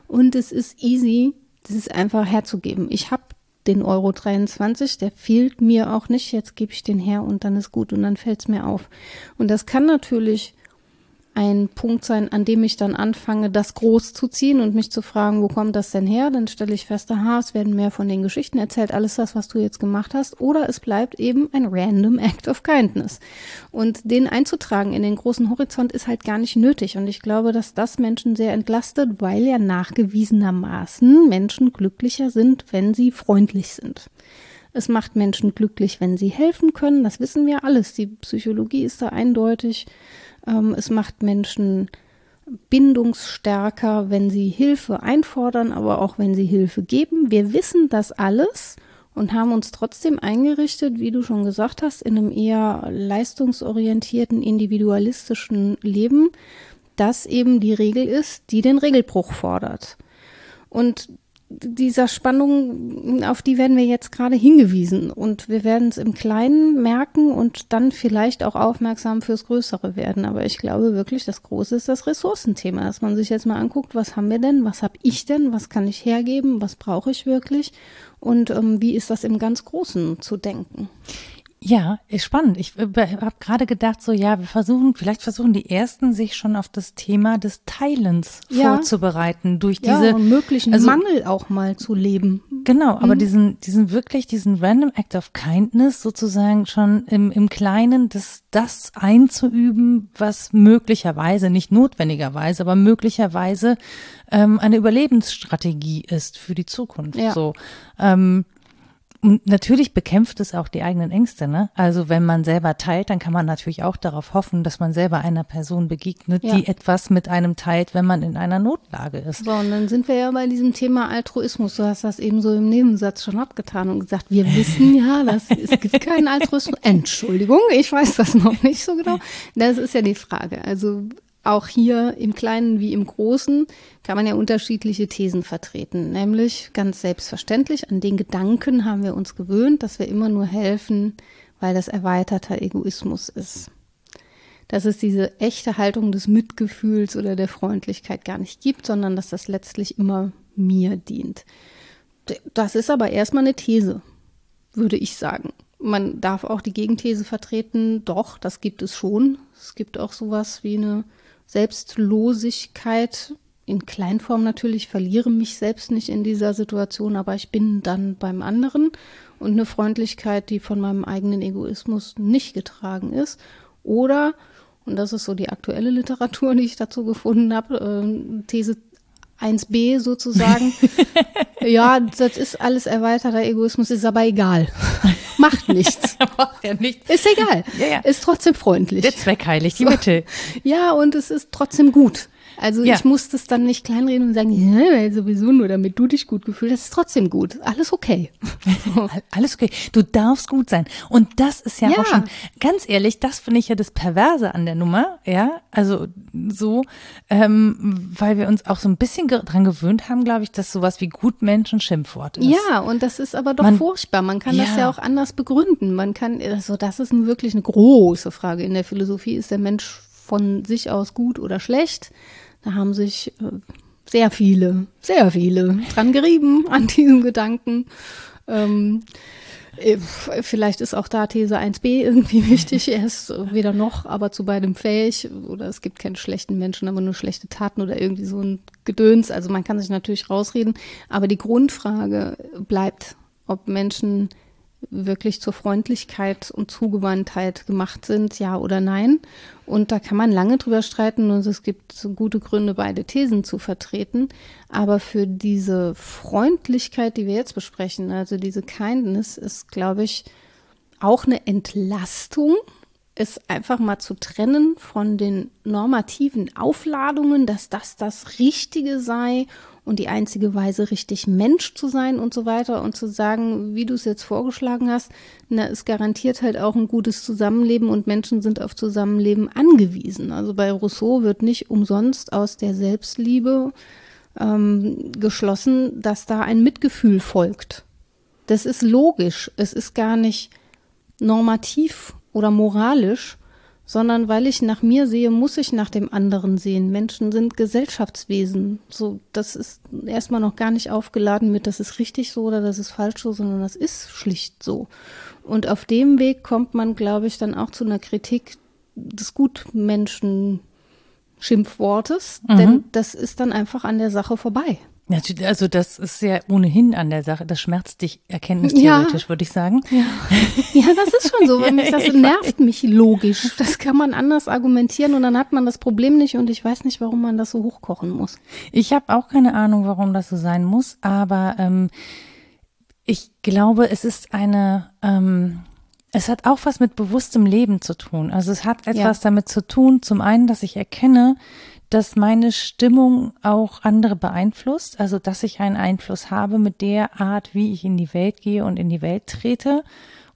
und es ist easy, das ist einfach herzugeben. Ich habe den Euro 23, der fehlt mir auch nicht, jetzt gebe ich den her und dann ist gut und dann fällt es mir auf. Und das kann natürlich ein Punkt sein, an dem ich dann anfange, das groß zu ziehen und mich zu fragen, wo kommt das denn her? Dann stelle ich fest, aha, es werden mehr von den Geschichten erzählt, alles das, was du jetzt gemacht hast. Oder es bleibt eben ein random act of kindness. Und den einzutragen in den großen Horizont ist halt gar nicht nötig. Und ich glaube, dass das Menschen sehr entlastet, weil ja nachgewiesenermaßen Menschen glücklicher sind, wenn sie freundlich sind. Es macht Menschen glücklich, wenn sie helfen können. Das wissen wir alles. Die Psychologie ist da eindeutig. Ähm, es macht Menschen bindungsstärker, wenn sie Hilfe einfordern, aber auch wenn sie Hilfe geben. Wir wissen das alles und haben uns trotzdem eingerichtet, wie du schon gesagt hast, in einem eher leistungsorientierten, individualistischen Leben, das eben die Regel ist, die den Regelbruch fordert. Und dieser Spannung, auf die werden wir jetzt gerade hingewiesen. Und wir werden es im Kleinen merken und dann vielleicht auch aufmerksam fürs Größere werden. Aber ich glaube wirklich, das Große ist das Ressourcenthema, dass man sich jetzt mal anguckt, was haben wir denn, was habe ich denn, was kann ich hergeben, was brauche ich wirklich und ähm, wie ist das im ganz Großen zu denken. Ja, ist spannend. Ich äh, habe gerade gedacht, so ja, wir versuchen, vielleicht versuchen die ersten sich schon auf das Thema des Teilens ja. vorzubereiten durch ja, diese und möglichen also, Mangel auch mal zu leben. Genau, aber mhm. diesen diesen wirklich diesen random act of kindness sozusagen schon im im Kleinen das das einzuüben, was möglicherweise nicht notwendigerweise, aber möglicherweise ähm, eine Überlebensstrategie ist für die Zukunft. Ja. So. Ähm, und natürlich bekämpft es auch die eigenen Ängste, ne? Also wenn man selber teilt, dann kann man natürlich auch darauf hoffen, dass man selber einer Person begegnet, ja. die etwas mit einem teilt, wenn man in einer Notlage ist. So, und dann sind wir ja bei diesem Thema Altruismus. Du hast das eben so im Nebensatz schon abgetan und gesagt, wir wissen ja, dass es gibt keinen Altruismus. Entschuldigung, ich weiß das noch nicht so genau. Das ist ja die Frage. Also auch hier im Kleinen wie im Großen kann man ja unterschiedliche Thesen vertreten. Nämlich ganz selbstverständlich, an den Gedanken haben wir uns gewöhnt, dass wir immer nur helfen, weil das erweiterter Egoismus ist. Dass es diese echte Haltung des Mitgefühls oder der Freundlichkeit gar nicht gibt, sondern dass das letztlich immer mir dient. Das ist aber erstmal eine These, würde ich sagen. Man darf auch die Gegenthese vertreten, doch, das gibt es schon. Es gibt auch sowas wie eine Selbstlosigkeit in Kleinform natürlich, verliere mich selbst nicht in dieser Situation, aber ich bin dann beim anderen und eine Freundlichkeit, die von meinem eigenen Egoismus nicht getragen ist. Oder, und das ist so die aktuelle Literatur, die ich dazu gefunden habe, äh, These 1b sozusagen. ja, das ist alles erweiterter Egoismus, ist aber egal. Macht nichts. Macht ja nichts. Ist egal. Ja, ja. Ist trotzdem freundlich. Der Zweck heiligt die Mitte. Ja, und es ist trotzdem gut. Also Ja. ich muss das dann nicht kleinreden und sagen, ja, sowieso nur, damit du dich gut gefühlt hast. Das ist trotzdem gut. Alles okay. All- Alles okay. Du darfst gut sein. Und das ist ja, Ja. auch schon, ganz ehrlich, das finde ich ja das Perverse an der Nummer, ja. Also so, ähm, weil wir uns auch so ein bisschen dran gewöhnt haben, glaube ich, dass sowas wie Gutmensch ein Schimpfwort ist. Ja, und das ist aber doch Man- furchtbar. Man kann das Ja. ja auch anders begründen. Man kann, also das ist nun wirklich eine große Frage in der Philosophie. Ist der Mensch von sich aus gut oder schlecht? Da haben sich äh, sehr viele, sehr viele dran gerieben an diesem Gedanken. Ähm, äh, Vielleicht ist auch da These 1b irgendwie wichtig. Er ist weder noch, aber zu beidem fähig. Oder es gibt keine schlechten Menschen, aber nur schlechte Taten oder irgendwie so ein Gedöns. Also man kann sich natürlich rausreden. Aber die Grundfrage bleibt, ob Menschen wirklich zur Freundlichkeit und Zugewandtheit gemacht sind, ja oder nein. Und da kann man lange drüber streiten und es gibt gute Gründe, beide Thesen zu vertreten. Aber für diese Freundlichkeit, die wir jetzt besprechen, also diese Kindness, ist, glaube ich, auch eine Entlastung, es einfach mal zu trennen von den normativen Aufladungen, dass das das Richtige sei und die einzige Weise, richtig Mensch zu sein und so weiter und zu sagen, wie du es jetzt vorgeschlagen hast, na, es garantiert halt auch ein gutes Zusammenleben und Menschen sind auf Zusammenleben angewiesen. Also bei Rousseau wird nicht umsonst aus der Selbstliebe ähm, geschlossen, dass da ein Mitgefühl folgt. Das ist logisch. Es ist gar nicht normativ oder moralisch, sondern weil ich nach mir sehe, muss ich nach dem anderen sehen. Menschen sind Gesellschaftswesen. So, das ist erstmal noch gar nicht aufgeladen mit, das ist richtig so oder das ist falsch so, sondern das ist schlicht so. Und auf dem Weg kommt man, glaube ich, dann auch zu einer Kritik des Gutmenschen-Schimpfwortes, denn das ist dann einfach an der Sache vorbei. Natürlich, also das ist ja ohnehin an der Sache, das schmerzt dich erkenntnistheoretisch, würde ich sagen. Ja. ja, das ist schon so. Wenn mich das nervt mich logisch. Das kann man anders argumentieren und dann hat man das Problem nicht und ich weiß nicht, warum man das so hochkochen muss. Ich habe auch keine Ahnung, warum das so sein muss, aber ähm, ich glaube, es ist eine, ähm, es hat auch was mit bewusstem Leben zu tun. Also es hat etwas damit zu tun, zum einen, dass ich erkenne, dass meine Stimmung auch andere beeinflusst, also dass ich einen Einfluss habe mit der Art, wie ich in die Welt gehe und in die Welt trete.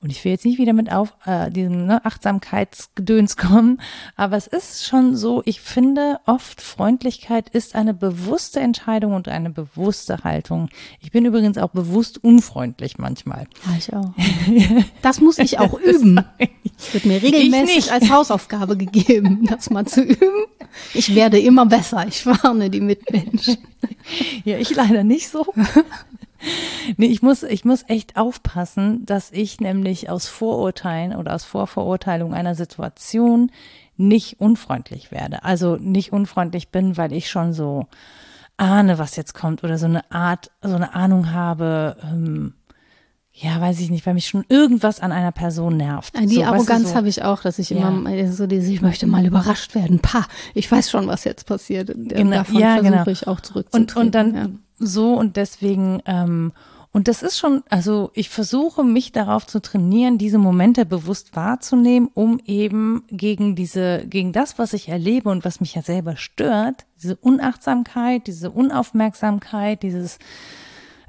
Und ich will jetzt nicht wieder mit auf äh, diesem ne, Achtsamkeitsgedöns kommen, aber es ist schon so, ich finde oft Freundlichkeit ist eine bewusste Entscheidung und eine bewusste Haltung. Ich bin übrigens auch bewusst unfreundlich manchmal. Ja, ich auch. Das muss ich auch üben. Das wird mir regelmäßig als Hausaufgabe gegeben, das mal zu üben. Ich werde immer besser. Ich warne die Mitmenschen. Ja, ich leider nicht so. Nee, ich muss, ich muss echt aufpassen, dass ich nämlich aus Vorurteilen oder aus Vorverurteilung einer Situation nicht unfreundlich werde. Also nicht unfreundlich bin, weil ich schon so ahne, was jetzt kommt oder so eine Art, so eine Ahnung habe, ähm, ja, weiß ich nicht, weil mich schon irgendwas an einer Person nervt. Die so, weißt du, Arroganz so. habe ich auch, dass ich immer so dieses, ich möchte mal überrascht werden. Pa, ich weiß schon, was jetzt passiert. Und Genau, Davon ja, versuche genau. ich auch zurückzutreten. Und, und dann ja. so und deswegen, ähm, und das ist schon, also ich versuche mich darauf zu trainieren, diese Momente bewusst wahrzunehmen, um eben gegen diese, gegen das, was ich erlebe und was mich ja selber stört, diese Unachtsamkeit, diese Unaufmerksamkeit, dieses,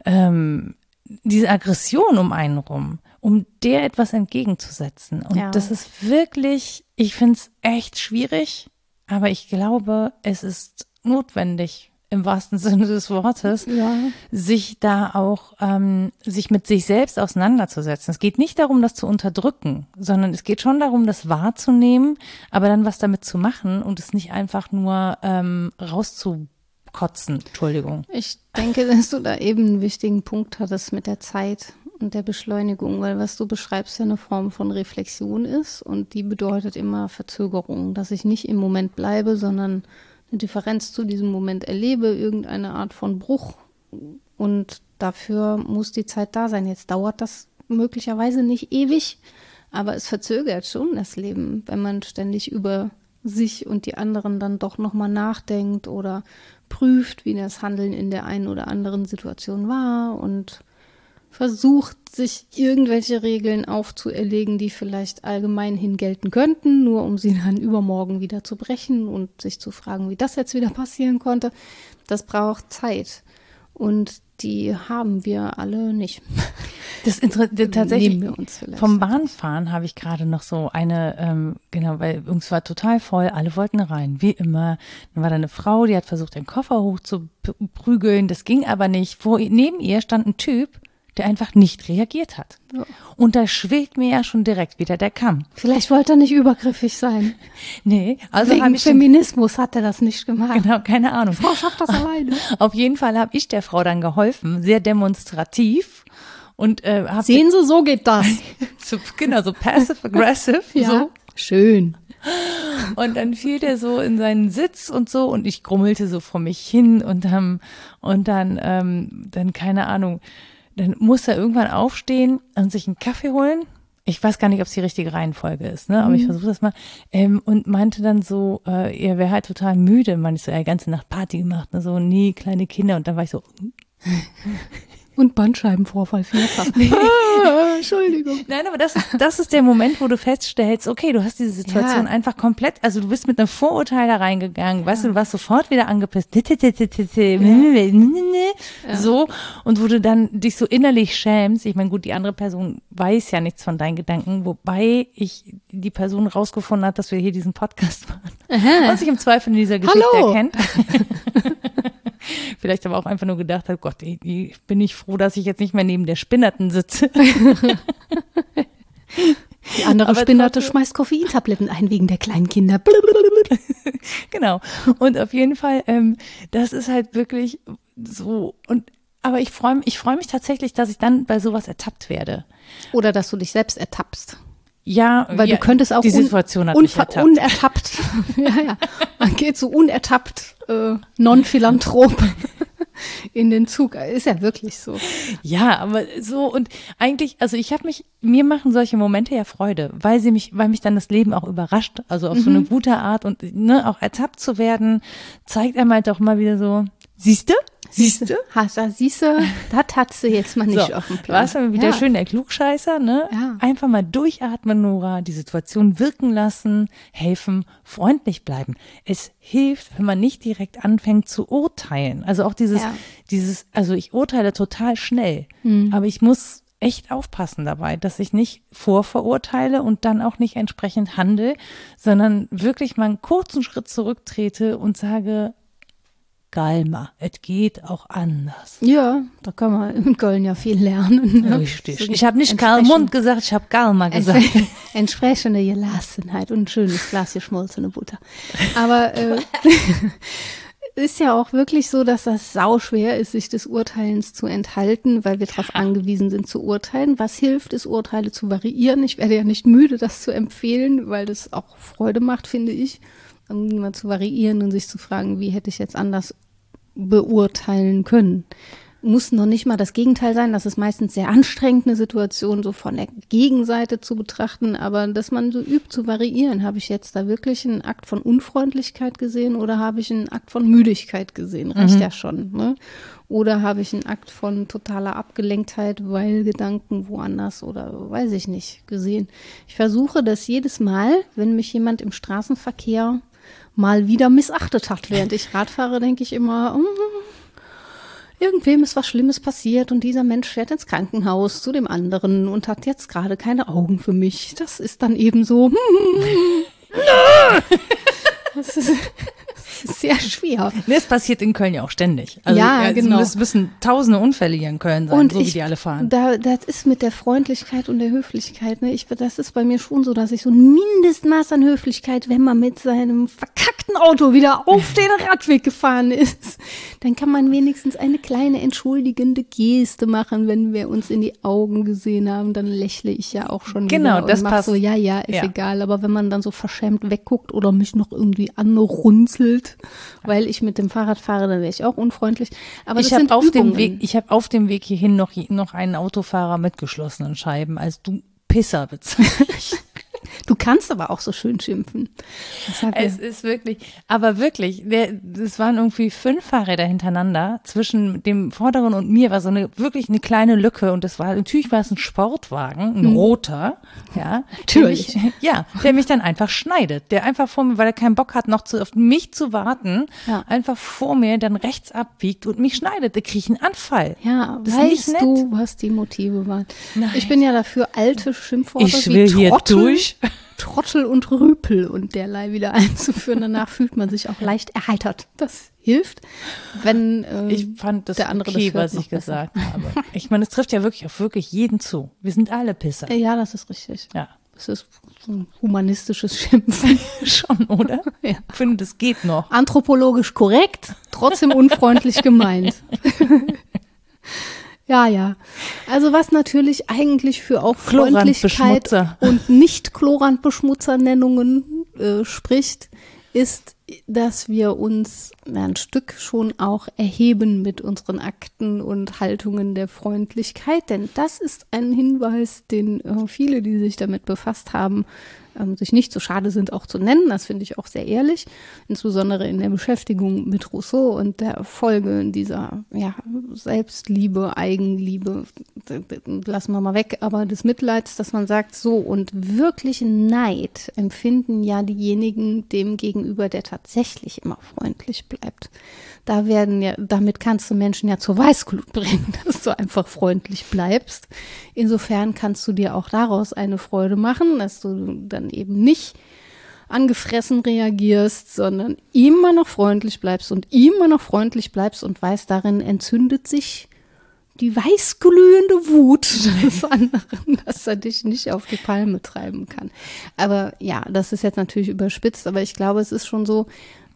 ähm, diese Aggression um einen rum, um der etwas entgegenzusetzen. Und Ja. das ist wirklich, ich finde es echt schwierig, aber ich glaube, es ist notwendig im wahrsten Sinne des Wortes, Ja. sich da auch, ähm, sich mit sich selbst auseinanderzusetzen. Es geht nicht darum, das zu unterdrücken, sondern es geht schon darum, das wahrzunehmen, aber dann was damit zu machen und es nicht einfach nur ähm, rauszukotzen. Entschuldigung. Ich denke, dass du da eben einen wichtigen Punkt hattest mit der Zeit und der Beschleunigung, weil was du beschreibst ja eine Form von Reflexion ist und die bedeutet immer Verzögerung, dass ich nicht im Moment bleibe, sondern Differenz zu diesem Moment erlebe, irgendeine Art von Bruch und dafür muss die Zeit da sein. Jetzt dauert das möglicherweise nicht ewig, aber es verzögert schon das Leben, wenn man ständig über sich und die anderen dann doch nochmal nachdenkt oder prüft, wie das Handeln in der einen oder anderen Situation war und versucht, sich irgendwelche Regeln aufzuerlegen, die vielleicht allgemein hin gelten könnten, nur um sie dann übermorgen wieder zu brechen und sich zu fragen, wie das jetzt wieder passieren konnte. Das braucht Zeit. Und die haben wir alle nicht. Das interessiert tatsächlich. Nehmen wir uns vielleicht. Vom Bahnfahren habe ich gerade noch so eine, ähm, genau, weil es war total voll, alle wollten rein, wie immer. Dann war da eine Frau, die hat versucht, den Koffer hochzuprügeln, das ging aber nicht. Vor, neben ihr stand ein Typ, der einfach nicht reagiert hat. Ja. Und da schwillt mir ja schon direkt wieder der Kamm. Vielleicht wollte er nicht übergriffig sein. Nee, also Wegen Feminismus hat er das nicht gemacht. genau, keine Ahnung. Frau schafft das alleine. Auf jeden Fall habe ich der Frau dann geholfen, sehr demonstrativ und äh, habe Sehen Sie, so geht das. so, genau so passive aggressive so Schön. Und dann fiel der so in seinen Sitz und so und ich grummelte so vor mich hin und dann, und dann, ähm, dann keine Ahnung, dann muss er irgendwann aufstehen und sich einen Kaffee holen. Ich weiß gar nicht, ob es die richtige Reihenfolge ist, ne? Aber ich versuche das mal. Ähm, und meinte dann so, äh, er wäre halt total müde. Meinte ich so, er ganze Nacht Party gemacht, ne? So, nie kleine Kinder. Und dann war ich so, Und Bandscheibenvorfall vierfach. Ah, Entschuldigung. Nein, aber das ist, das ist der Moment, wo du feststellst, okay, du hast diese Situation Ja. einfach komplett, also du bist mit einem Vorurteil da reingegangen, weißt du, du warst sofort wieder angepisst, so, und wo du dann dich so innerlich schämst, ich meine, gut, die andere Person weiß ja nichts von deinen Gedanken, wobei ich die Person rausgefunden hat, dass wir hier diesen Podcast machen, und sich im Zweifel in dieser Geschichte Hallo. erkennt. Vielleicht aber auch einfach nur gedacht hat, Gott, ich, ich bin ich froh, dass ich jetzt nicht mehr neben der Spinnerten sitze. Die andere Aber Spinnerte trotzdem- schmeißt Koffeintabletten ein wegen der kleinen Kinder. Genau. Und auf jeden Fall, ähm, das ist halt wirklich so. Und aber ich freue ich freu mich tatsächlich, dass ich dann bei sowas ertappt werde. Oder dass du dich selbst ertappst. Ja, Weil ja, du könntest auch die un- Situation hat mich unver- ertappt. unertappt. ja, ja. Man geht so unertappt, äh, non-philanthrop in den Zug. Ist ja wirklich so. Ja, aber so und eigentlich, also ich habe mich, mir machen solche Momente ja Freude, weil sie mich, weil mich dann das Leben auch überrascht, also auf so Mhm. eine gute Art und ne, auch ertappt zu werden, zeigt einem halt auch mal wieder so, siehste, siehste, Ha, da siehst du, das hat sie jetzt mal nicht So, auf dem Plan. warst du wieder ja. schön der Klugscheißer, ne? Ja. Einfach mal durchatmen, Nora, die Situation wirken lassen, helfen, freundlich bleiben. Es hilft, wenn man nicht direkt anfängt zu urteilen. Also auch dieses, Ja. Dieses, also ich urteile total schnell, aber ich muss echt aufpassen dabei, dass ich nicht vorverurteile und dann auch nicht entsprechend handle, sondern wirklich mal einen kurzen Schritt zurücktrete und sage, Galma, es geht auch anders. Ja, da kann man in Köln ja viel lernen. Ne? Richtig. So Ich habe nicht Karl Mund gesagt, ich habe Galma gesagt. Entspre entsprechende Gelassenheit und ein schönes Glas geschmolzene Butter. Aber äh, ist ja auch wirklich so, dass das sauschwer ist, sich des Urteilens zu enthalten, weil wir darauf angewiesen sind zu urteilen. Was hilft, ist Urteile zu variieren. Ich werde ja nicht müde, das zu empfehlen, weil das auch Freude macht, finde ich, um mal zu variieren und sich zu fragen, wie hätte ich jetzt anders beurteilen können. Muss noch nicht mal das Gegenteil sein, das ist meistens sehr anstrengend, eine Situation so von der Gegenseite zu betrachten, aber dass man so übt zu variieren, habe ich jetzt da wirklich einen Akt von Unfreundlichkeit gesehen oder habe ich einen Akt von Müdigkeit gesehen? Reicht ja schon, ne? Oder habe ich einen Akt von totaler Abgelenktheit, weil Gedanken woanders oder weiß ich nicht gesehen. Ich versuche das jedes Mal, wenn mich jemand im Straßenverkehr mal wieder missachtet hat, während ich Rad fahre, denke ich immer, "Mm, irgendwem ist was Schlimmes passiert und dieser Mensch fährt ins Krankenhaus zu dem anderen und hat jetzt gerade keine Augen für mich. Das ist dann eben so. Ist, das ist sehr schwer. Nee, es passiert in Köln ja auch ständig. Also, Ja, es genau. müssen, müssen tausende Unfälle hier in Köln sein, so wie die alle fahren. Da, das ist mit der Freundlichkeit und der Höflichkeit. Ne? Ich, das ist bei mir schon so, dass ich so ein Mindestmaß an Höflichkeit, wenn man mit seinem verkackten Auto wieder auf den Radweg gefahren ist, dann kann man wenigstens eine kleine entschuldigende Geste machen, wenn wir uns in die Augen gesehen haben. Dann lächle ich ja auch schon Genau, das und passt. so, ja, ja, ist Ja. egal. Aber wenn man dann so verschämt wegguckt oder mich noch irgendwie anrunzelt, weil ich mit dem Fahrrad fahre, dann wäre ich auch unfreundlich. Aber ich habe auf dem. Weg, ich habe auf dem Weg hierhin noch noch einen Autofahrer mit geschlossenen Scheiben als du Pisser bezeichnet. Du kannst aber auch so schön schimpfen. Es ist wirklich, aber wirklich, es waren irgendwie fünf Fahrräder hintereinander. Zwischen dem Vorderen und mir war so eine, wirklich eine kleine Lücke und das war, natürlich war es ein Sportwagen, ein hm. roter, ja. Natürlich. Mich, ja, der mich dann einfach schneidet. Der einfach vor mir, weil er keinen Bock hat, noch zu, auf mich zu warten, ja. einfach vor mir dann rechts abbiegt und mich schneidet. Da kriege ich einen Anfall. Ja, das weißt du, was die Motive waren. Nein. Ich bin ja dafür alte Schimpfworte ich will wie Trottel, hier durch. Trottel und Rüpel und derlei wieder einzuführen. Danach fühlt man sich auch leicht erheitert. Das hilft, wenn ähm, ich fand das der andere okay, das was ich gesagt habe. Ich meine, es trifft ja wirklich auf wirklich jeden zu. Wir sind alle Pisser. Ja, das ist richtig. Ja. Das ist so ein humanistisches Schimpfen. Schon, oder? Ja. Ich finde, das geht noch. Anthropologisch korrekt, trotzdem unfreundlich gemeint. Ja, ja. Also was natürlich eigentlich für auch Freundlichkeit und nicht Chlorantbeschmutzernennungen äh, spricht, ist, dass wir uns ein Stück schon auch erheben mit unseren Akten und Haltungen der Freundlichkeit. Denn das ist ein Hinweis, den äh, viele, die sich damit befasst haben, ähm, sich nicht so schade sind, auch zu nennen. Das finde ich auch sehr ehrlich, insbesondere in der Beschäftigung mit Rousseau und der Folge dieser ja, Selbstliebe, Eigenliebe, lassen wir mal weg, aber des Mitleids, dass man sagt, so und wirklich Neid empfinden ja diejenigen dem gegenüber, der tatsächlich immer freundlich bleibt. Da werden ja, damit kannst du Menschen ja zur Weißglut bringen, dass du einfach freundlich bleibst. Insofern kannst du dir auch daraus eine Freude machen, dass du dann eben nicht angefressen reagierst, sondern immer noch freundlich bleibst und immer noch freundlich bleibst und weißt, darin entzündet sich die weißglühende Wut des anderen, dass er dich nicht auf die Palme treiben kann. Aber ja, das ist jetzt natürlich überspitzt, aber ich glaube, es ist schon so,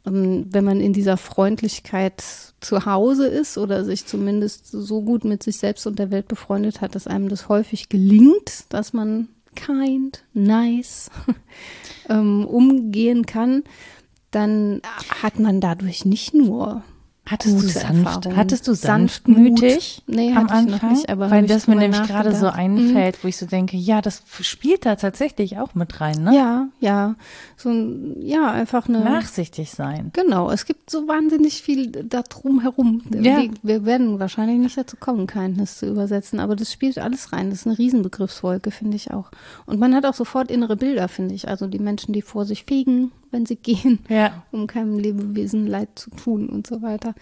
wenn man in dieser Freundlichkeit zu Hause ist oder sich zumindest so gut mit sich selbst und der Welt befreundet hat, dass einem das häufig gelingt, dass man kind, nice ähm, umgehen kann, dann hat man dadurch nicht nur Hattest du sanft, hattest du sanftmütig nee, am Anfang? Nicht, aber Weil das mir nämlich gerade so einfällt, mhm. wo ich so denke, ja, das spielt da tatsächlich auch mit rein, ne? Ja, ja. So ein, ja, einfach eine. Nachsichtig sein. Genau. Es gibt so wahnsinnig viel da drum herum. Ja. Wir, wir werden wahrscheinlich nicht dazu kommen, Kindness zu übersetzen, aber das spielt alles rein. Das ist eine Riesenbegriffswolke, finde ich auch. Und man hat auch sofort innere Bilder, finde ich. Also die Menschen, die vor sich fegen, wenn sie gehen, ja. um keinem Lebewesen Leid zu tun und so weiter.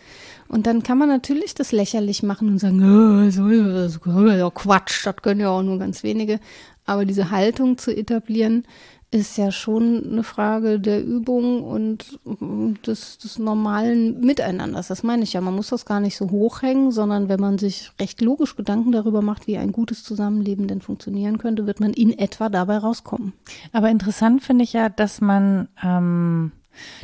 Und dann kann man natürlich das lächerlich machen und sagen, oh, so, das ist ja Quatsch, das können ja auch nur ganz wenige. Aber diese Haltung zu etablieren, ist ja schon eine Frage der Übung und des, des normalen Miteinanders. Das meine ich ja. Man muss das gar nicht so hochhängen, sondern wenn man sich recht logisch Gedanken darüber macht, wie ein gutes Zusammenleben denn funktionieren könnte, wird man in etwa dabei rauskommen. Aber interessant finde ich ja, dass man ähm,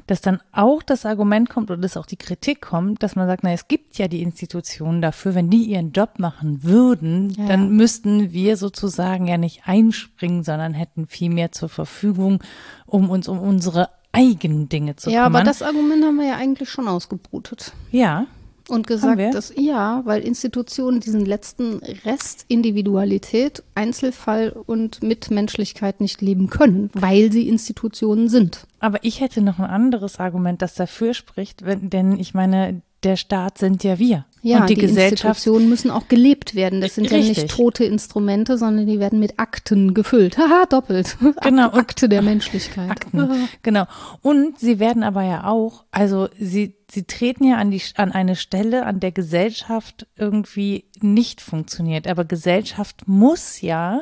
dass dann auch das Argument kommt oder dass auch die Kritik kommt, dass man sagt, na, es gibt ja die Institutionen dafür, wenn die ihren Job machen würden, ja. dann müssten wir sozusagen ja nicht einspringen, sondern hätten viel mehr zur Verfügung, um uns um unsere eigenen Dinge zu ja, kümmern. Ja, aber das Argument haben wir ja eigentlich schon ausgebrutet. Ja. Und gesagt, dass ja, weil Institutionen diesen letzten Rest Individualität, Einzelfall und Mitmenschlichkeit nicht leben können, weil sie Institutionen sind. Aber ich hätte noch ein anderes Argument, das dafür spricht, wenn, denn ich meine, der Staat sind ja wir. Ja, und die, die Gesellschaft Institutionen müssen auch gelebt werden. Das sind Richtig. ja nicht tote Instrumente, sondern die werden mit Akten gefüllt. Haha, doppelt. Genau. Akte der Menschlichkeit. Akten. genau. Und sie werden aber ja auch, also sie, sie treten ja an die, an eine Stelle, an der Gesellschaft irgendwie nicht funktioniert. Aber Gesellschaft muss ja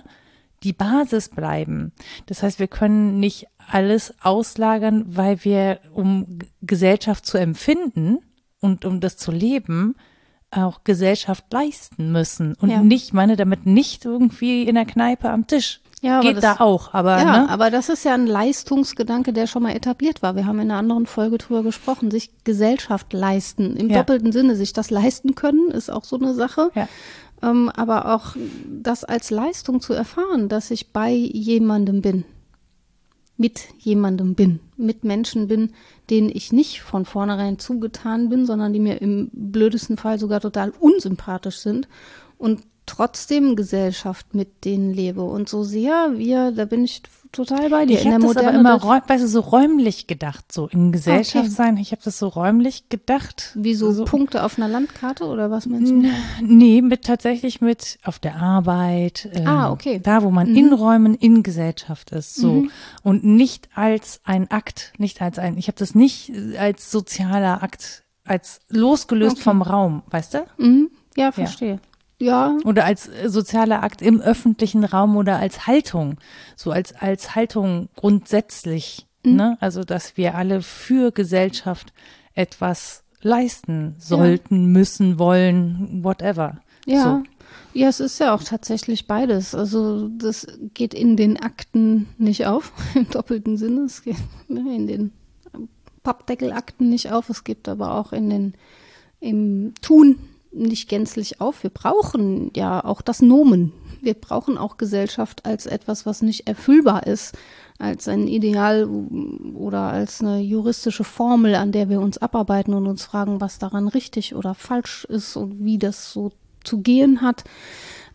die Basis bleiben. Das heißt, wir können nicht alles auslagern, weil wir, um Gesellschaft zu empfinden und um das zu leben, auch Gesellschaft leisten müssen und ja. nicht, meine damit nicht irgendwie in der Kneipe am Tisch. Ja, Geht das, da auch, aber. Ja, ne? aber das ist ja ein Leistungsgedanke, der schon mal etabliert war. Wir haben in einer anderen Folge drüber gesprochen, sich Gesellschaft leisten. Im ja. doppelten Sinne, sich das leisten können, ist auch so eine Sache. Ja. Ähm, aber auch das als Leistung zu erfahren, dass ich bei jemandem bin mit jemandem bin, mit Menschen bin, denen ich nicht von vornherein zugetan bin, sondern die mir im blödesten Fall sogar total unsympathisch sind. Und trotzdem Gesellschaft, mit denen lebe. Und so sehr wir, da bin ich total bei dir. Ich in habe das aber Moderne, immer, das- räum, weißt du, so räumlich gedacht, so in Gesellschaft Okay. sein. Ich habe das so räumlich gedacht. wie so, so Punkte auf einer Landkarte oder was meinst du? Nee, mit tatsächlich mit auf der Arbeit. ähm, Ah, okay. Mhm. Da, wo man in Räumen in Gesellschaft ist, so und nicht als ein Akt, nicht als ein. Ich habe das nicht als sozialer Akt, als losgelöst Okay. vom Raum, weißt du? Mhm. Ja, verstehe. Ja, Oder als äh, sozialer Akt im öffentlichen Raum oder als Haltung, so als als Haltung grundsätzlich. Mhm. Ne? Also dass wir alle für Gesellschaft etwas leisten sollten, müssen, wollen, whatever. ja. So. Ja, es ist ja auch tatsächlich beides. Also das geht in den Akten nicht auf, im doppelten Sinne. Es geht ne, in den Pappdeckelakten nicht auf. Es gibt aber auch in den im Tun nicht gänzlich auf. Wir brauchen ja auch das Nomen. Wir brauchen auch Gesellschaft als etwas, was nicht erfüllbar ist, als ein Ideal oder als eine juristische Formel, an der wir uns abarbeiten und uns fragen, was daran richtig oder falsch ist und wie das so zu gehen hat.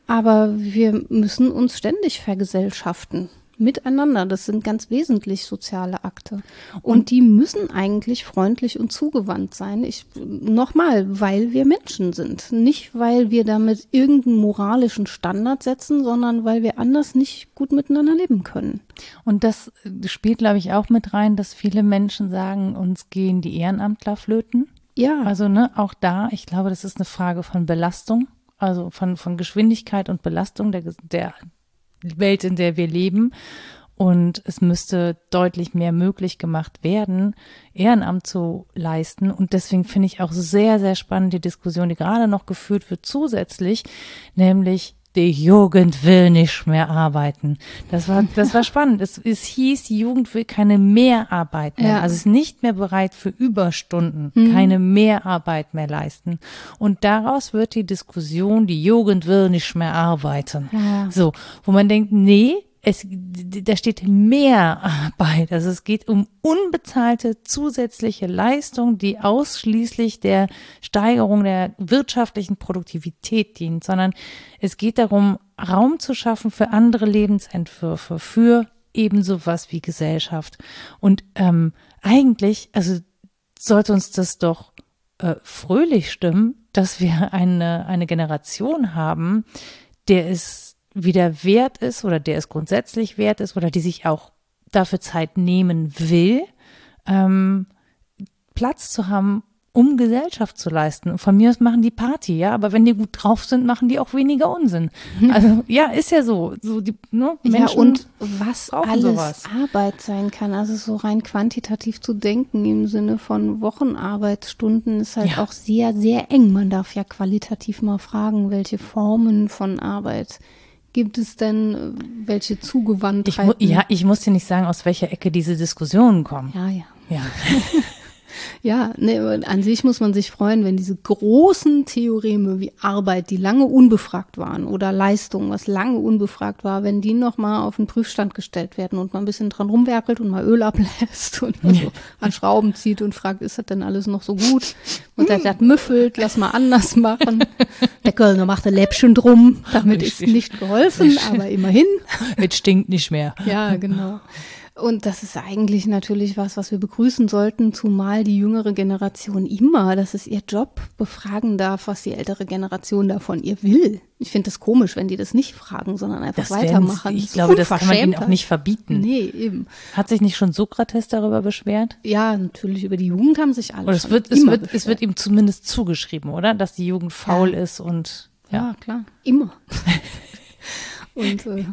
Aber wir müssen uns ständig vergesellschaften. Miteinander. Das sind ganz wesentlich soziale Akte. Und die müssen eigentlich freundlich und zugewandt sein. Ich, nochmal, weil wir Menschen sind. Nicht, weil wir damit irgendeinen moralischen Standard setzen, sondern weil wir anders nicht gut miteinander leben können. Und das äh, spielt, glaube ich, auch mit rein, dass viele Menschen sagen, uns gehen die Ehrenamtler flöten. Ja. Also, ne, auch da, ich glaube, das ist eine Frage von Belastung, also von, von Geschwindigkeit und Belastung der, der Welt, in der wir leben. Und es müsste deutlich mehr möglich gemacht werden, Ehrenamt zu leisten. Und deswegen finde ich auch sehr, sehr spannend die Diskussion, die gerade noch geführt wird, zusätzlich, nämlich die Jugend will nicht mehr arbeiten. Das war, das war spannend. Es, es hieß, die Jugend will keine Mehrarbeit mehr. Ja. Also ist nicht mehr bereit für Überstunden, Mhm. keine Mehrarbeit mehr leisten. Und daraus wird die Diskussion, die Jugend will nicht mehr arbeiten. Ja. So, wo man denkt, nee, es, da steht mehr Arbeit. Also es geht um unbezahlte zusätzliche Leistung, die ausschließlich der Steigerung der wirtschaftlichen Produktivität dient, sondern es geht darum, Raum zu schaffen für andere Lebensentwürfe, für eben sowas wie Gesellschaft. Und ähm, eigentlich, also sollte uns das doch äh, fröhlich stimmen, dass wir eine, eine Generation haben, der es wieder wert ist oder der es grundsätzlich wert ist oder die sich auch dafür Zeit nehmen will, ähm, Platz zu haben, um Gesellschaft zu leisten. Und von mir aus machen die Party, ja, aber wenn die gut drauf sind, machen die auch weniger Unsinn. Also ja, ist ja so. so die, ne, Ja, Menschen und was alles sowas. Arbeit sein kann, also so rein quantitativ zu denken im Sinne von Wochenarbeitsstunden ist halt Ja. auch sehr, sehr eng. Man darf ja qualitativ mal fragen, welche Formen von Arbeit gibt es denn, äh, welche Zugewandtheiten? ja, ich muss dir nicht sagen, aus welcher Ecke diese Diskussionen kommen. ja, ja. Ja. Ja, ne, an sich muss man sich freuen, wenn diese großen Theoreme wie Arbeit, die lange unbefragt waren, oder Leistung, was lange unbefragt war, wenn die nochmal auf den Prüfstand gestellt werden und man ein bisschen dran rumwerkelt und mal Öl ablässt und so an Schrauben zieht und fragt, ist das denn alles noch so gut? Und der das müffelt, lass mal anders machen. Der Kölner macht ein Läppchen drum, damit ist nicht geholfen, aber immerhin. Es stinkt nicht mehr. Ja, genau. Und das ist eigentlich natürlich was, was wir begrüßen sollten, zumal die jüngere Generation immer, das ist ihr Job, befragen darf, was die ältere Generation da von ihr will. Ich finde das komisch, wenn die das nicht fragen, sondern einfach Das weitermachen. ich ist glaube, das kann man ihnen auch nicht verbieten. Nee, eben. Hat sich nicht schon Sokrates darüber beschwert? Ja, natürlich, über die Jugend haben sich alle Oder es wird, es wird, es wird ihm zumindest zugeschrieben, oder? Dass die Jugend faul Ja. ist und Ja, ja. klar, immer. Und äh,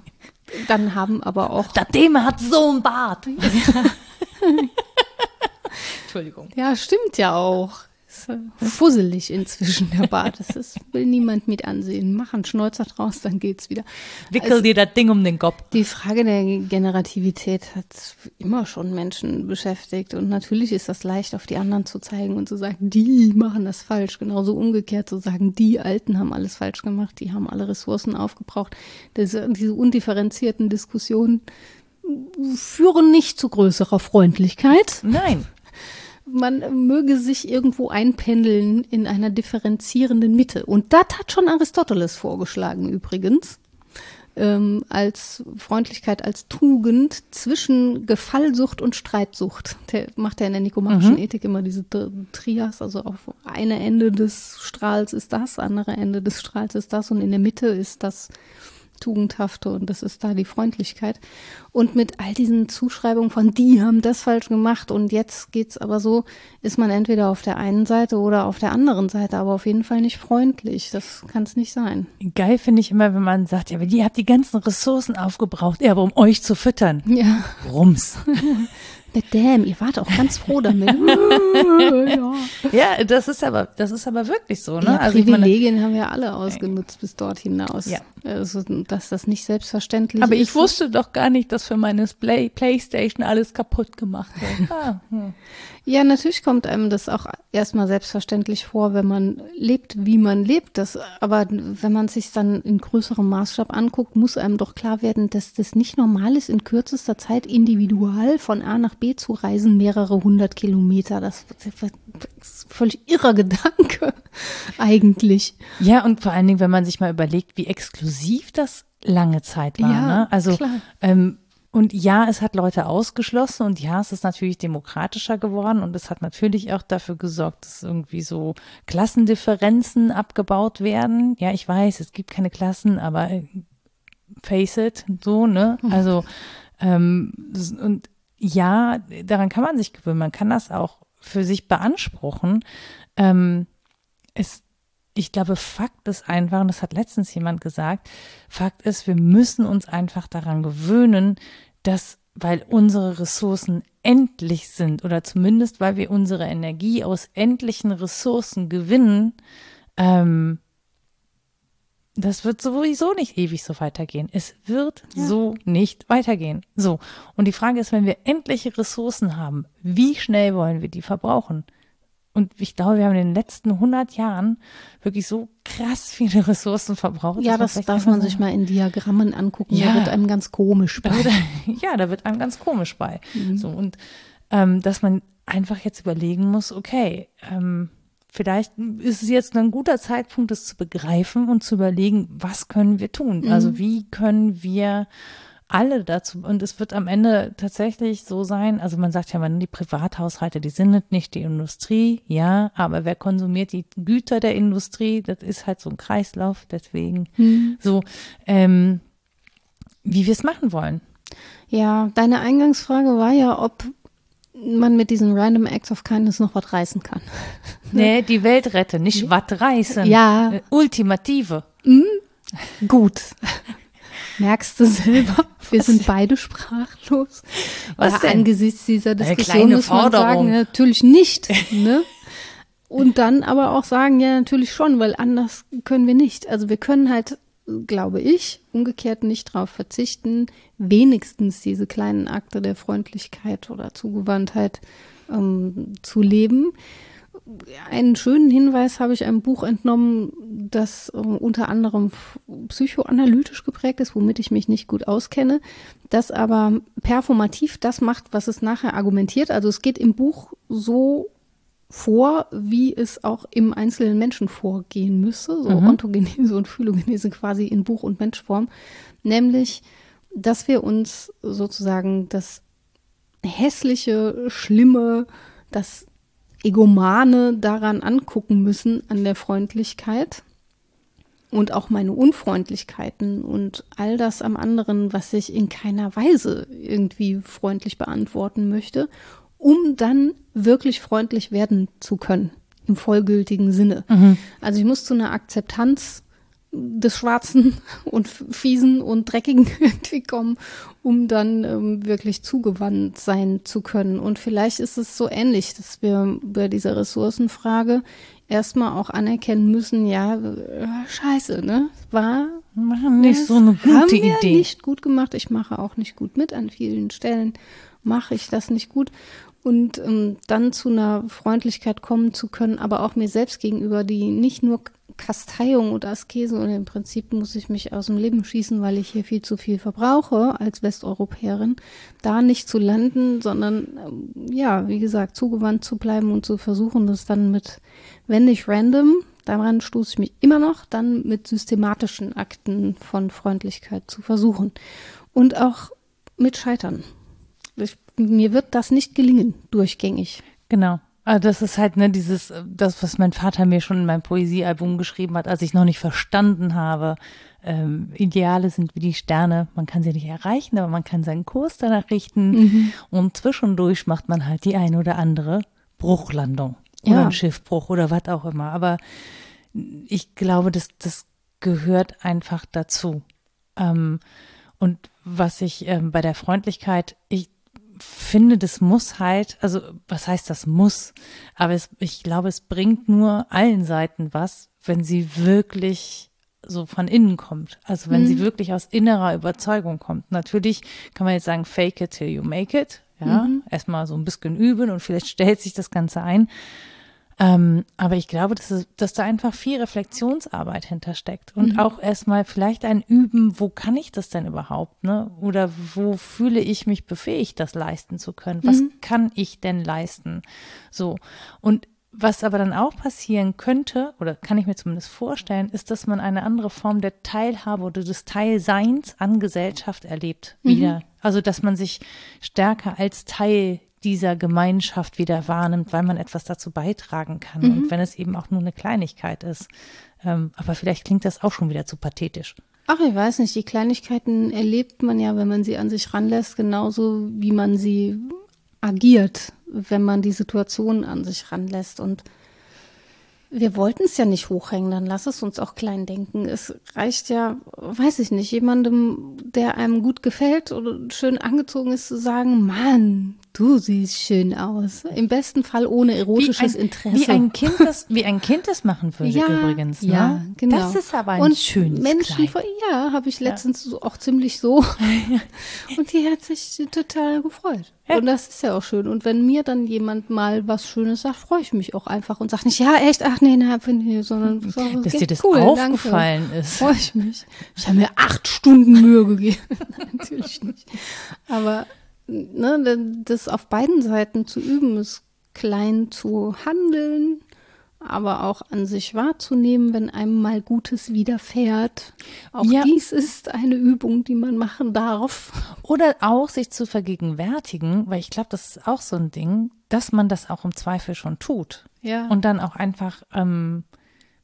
dann haben aber auch Der Thema hat so einen Bart. Entschuldigung. Ja, stimmt ja auch. Ist äh, fusselig inzwischen, der Bart. Das ist, will niemand mit ansehen. Mach einen Schnäuzer draus, dann geht's wieder. Wickel dir das Ding um den Kopf. Die Frage der Generativität hat immer schon Menschen beschäftigt. Und natürlich ist das leicht, auf die anderen zu zeigen und zu sagen, die machen das falsch. Genauso umgekehrt zu sagen, die Alten haben alles falsch gemacht, die haben alle Ressourcen aufgebraucht. Diese, diese undifferenzierten Diskussionen führen nicht zu größerer Freundlichkeit. Nein. Man möge sich irgendwo einpendeln in einer differenzierenden Mitte. Und das hat schon Aristoteles vorgeschlagen übrigens ähm, als Freundlichkeit, als Tugend zwischen Gefallsucht und Streitsucht. Der macht ja in der nikomachischen mhm. Ethik immer diese Trias, also auf eine Ende des Strahls ist das, andere Ende des Strahls ist das und in der Mitte ist das Tugendhafte und das ist da die Freundlichkeit. Und mit all diesen Zuschreibungen von, die haben das falsch gemacht und jetzt geht's aber so, ist man entweder auf der einen Seite oder auf der anderen Seite, aber auf jeden Fall nicht freundlich. Das kann es nicht sein. Geil finde ich immer, wenn man sagt, ja, aber ihr habt die ganzen Ressourcen aufgebraucht, ja, aber um euch zu füttern. Ja. Rums. Damn, ihr wart auch ganz froh damit. ja. ja, das ist aber, das ist aber wirklich so, ne? Ja, also Privilegien meine, haben wir alle ausgenutzt bis dort hinaus. Ja. Also, dass das nicht selbstverständlich aber ist. Aber ich wusste doch gar nicht, dass für meine Play Playstation alles kaputt gemacht wird. Ah, hm. Ja, natürlich kommt einem das auch erstmal selbstverständlich vor, wenn man lebt, wie man lebt. Das, aber wenn man sich dann in größerem Maßstab anguckt, muss einem doch klar werden, dass das nicht normal ist, in kürzester Zeit individual von A nach B zu reisen, mehrere hundert Kilometer. Das, das ist ein völlig irrer Gedanke eigentlich. Ja, und vor allen Dingen, wenn man sich mal überlegt, wie exklusiv das lange Zeit war. Ja, ne? Also ähm, und ja, es hat Leute ausgeschlossen und ja, es ist natürlich demokratischer geworden und es hat natürlich auch dafür gesorgt, dass irgendwie so Klassendifferenzen abgebaut werden. Ja, ich weiß, es gibt keine Klassen, aber äh, face it, so, ne? Also, ähm, und ja, daran kann man sich gewöhnen, man kann das auch für sich beanspruchen. Ähm, es ich glaube, Fakt ist einfach, und das hat letztens jemand gesagt, Fakt ist, wir müssen uns einfach daran gewöhnen, dass, weil unsere Ressourcen endlich sind oder zumindest weil wir unsere Energie aus endlichen Ressourcen gewinnen, ähm, das wird sowieso nicht ewig so weitergehen. Es wird ja. so nicht weitergehen. So. Und die Frage ist, wenn wir endliche Ressourcen haben, wie schnell wollen wir die verbrauchen? Und ich glaube, wir haben in den letzten 100 Jahren wirklich so krass viele Ressourcen verbraucht. Ja, das darf man sich mal in Diagrammen angucken. Ja. Da wird einem ganz komisch bei. ja, da wird einem ganz komisch bei. Mhm. So, und ähm, dass man einfach jetzt überlegen muss, okay, ähm, vielleicht ist es jetzt ein guter Zeitpunkt, das zu begreifen und zu überlegen, was können wir tun? Mhm. Also wie können wir alle dazu, und es wird am Ende tatsächlich so sein, also man sagt ja man, die Privathaushalte, die sind nicht die Industrie, ja, aber wer konsumiert die Güter der Industrie, das ist halt so ein Kreislauf, deswegen hm. so, ähm, wie wir es machen wollen. Ja, deine Eingangsfrage war ja, ob man mit diesen Random Acts of Kindness noch was reißen kann. nee, die Welt retten, nicht was reißen. Ja. Ultimative. Mhm. Gut. Merkst du selber? Wir sind beide sprachlos. Was denn? Angesichts dieser Diskussion muss man sagen, natürlich nicht. Ne? Und dann aber auch sagen, ja, natürlich schon, weil anders können wir nicht. Also wir können halt, glaube ich, umgekehrt nicht darauf verzichten, wenigstens diese kleinen Akte der Freundlichkeit oder Zugewandtheit ähm, zu leben einen schönen Hinweis habe ich einem Buch entnommen, das äh, unter anderem psychoanalytisch geprägt ist, womit ich mich nicht gut auskenne, das aber performativ das macht, was es nachher argumentiert. Also es geht im Buch so vor, wie es auch im einzelnen Menschen vorgehen müsse, so mhm. Ontogenese und Phylogenese quasi in Buch- und Menschform, nämlich, dass wir uns sozusagen das hässliche, schlimme, das Egomane daran angucken müssen, an der Freundlichkeit und auch meine Unfreundlichkeiten und all das am anderen, was ich in keiner Weise irgendwie freundlich beantworten möchte, um dann wirklich freundlich werden zu können im vollgültigen Sinne. Mhm. Also ich muss zu einer Akzeptanz des Schwarzen und Fiesen und Dreckigen irgendwie kommen, um dann ähm, wirklich zugewandt sein zu können. Und vielleicht ist es so ähnlich, dass wir bei dieser Ressourcenfrage erstmal auch anerkennen müssen, ja, äh, scheiße, ne? War nicht so eine gute haben wir Idee. nicht gut gemacht. Ich mache auch nicht gut mit an vielen Stellen. Mache ich das nicht gut und ähm, dann zu einer Freundlichkeit kommen zu können, aber auch mir selbst gegenüber, die nicht nur Kasteiung oder Askese und im Prinzip muss ich mich aus dem Leben schießen, weil ich hier viel zu viel verbrauche als Westeuropäerin, da nicht zu landen, sondern ähm, ja, wie gesagt, zugewandt zu bleiben und zu versuchen, das dann mit, wenn nicht random, daran stoße ich mich immer noch, dann mit systematischen Akten von Freundlichkeit zu versuchen. Und auch mit Scheitern. Ich, mir wird das nicht gelingen, durchgängig. Genau. Also das ist halt ne dieses äh, das was mein Vater mir schon in meinem Poesiealbum geschrieben hat, als ich noch nicht verstanden habe. Ähm, Ideale sind wie die Sterne, man kann sie nicht erreichen, aber man kann seinen Kurs danach richten mhm. und zwischendurch macht man halt die ein oder andere Bruchlandung oder ja. ein Schiffbruch oder was auch immer. Aber ich glaube, das das gehört einfach dazu. Ähm, und was ich ähm, bei der Freundlichkeit, ich finde, das muss halt, also was heißt das muss? Aber es, ich glaube, es bringt nur allen Seiten was, wenn sie wirklich so von innen kommt. Also wenn mhm. sie wirklich aus innerer Überzeugung kommt. Natürlich kann man jetzt sagen, fake it till you make it. Ja, mhm. erstmal so ein bisschen üben und vielleicht stellt sich das Ganze ein. Ähm, aber ich glaube, dass, es, dass da einfach viel Reflexionsarbeit hintersteckt und mhm. auch erstmal vielleicht ein Üben, wo kann ich das denn überhaupt, ne? Oder wo fühle ich mich befähigt, das leisten zu können? Was mhm. kann ich denn leisten? So. Und was aber dann auch passieren könnte, oder kann ich mir zumindest vorstellen, ist, dass man eine andere Form der Teilhabe oder des Teilseins an Gesellschaft erlebt mhm. wieder. Also, dass man sich stärker als Teil dieser Gemeinschaft wieder wahrnimmt, weil man etwas dazu beitragen kann. Mhm. Und wenn es eben auch nur eine Kleinigkeit ist. Ähm, aber vielleicht klingt das auch schon wieder zu pathetisch. Ach, ich weiß nicht. Die Kleinigkeiten erlebt man ja, wenn man sie an sich ranlässt, genauso wie man sie agiert, wenn man die Situation an sich ranlässt. Und wir wollten es ja nicht hochhängen, dann lass es uns auch klein denken. Es reicht ja, weiß ich nicht, jemandem, der einem gut gefällt oder schön angezogen ist, zu sagen, Mann, du siehst schön aus. Im besten Fall ohne erotisches wie ein, Interesse. Wie ein Kind das, wie ein Kind das machen würde ja, übrigens. Ne? Ja, genau. Das ist aber ein Und schönes Menschen, Kleid. ja, habe ich letztens ja. auch ziemlich so. Und die hat sich total gefreut. Ja. Und das ist ja auch schön. Und wenn mir dann jemand mal was Schönes sagt, freue ich mich auch einfach und sage nicht, ja, echt, ach nee, nein, finde ich, sondern so, dass dir das cool, aufgefallen danke. ist. Freue ich mich. Ich habe mir acht Stunden Mühe gegeben. Natürlich nicht. Aber ne, das auf beiden Seiten zu üben, ist klein zu handeln, aber auch an sich wahrzunehmen, wenn einem mal Gutes widerfährt. Auch ja. dies ist eine Übung, die man machen darf. Oder auch sich zu vergegenwärtigen, weil ich glaube, das ist auch so ein Ding, dass man das auch im Zweifel schon tut. Ja. Und dann auch einfach, ähm,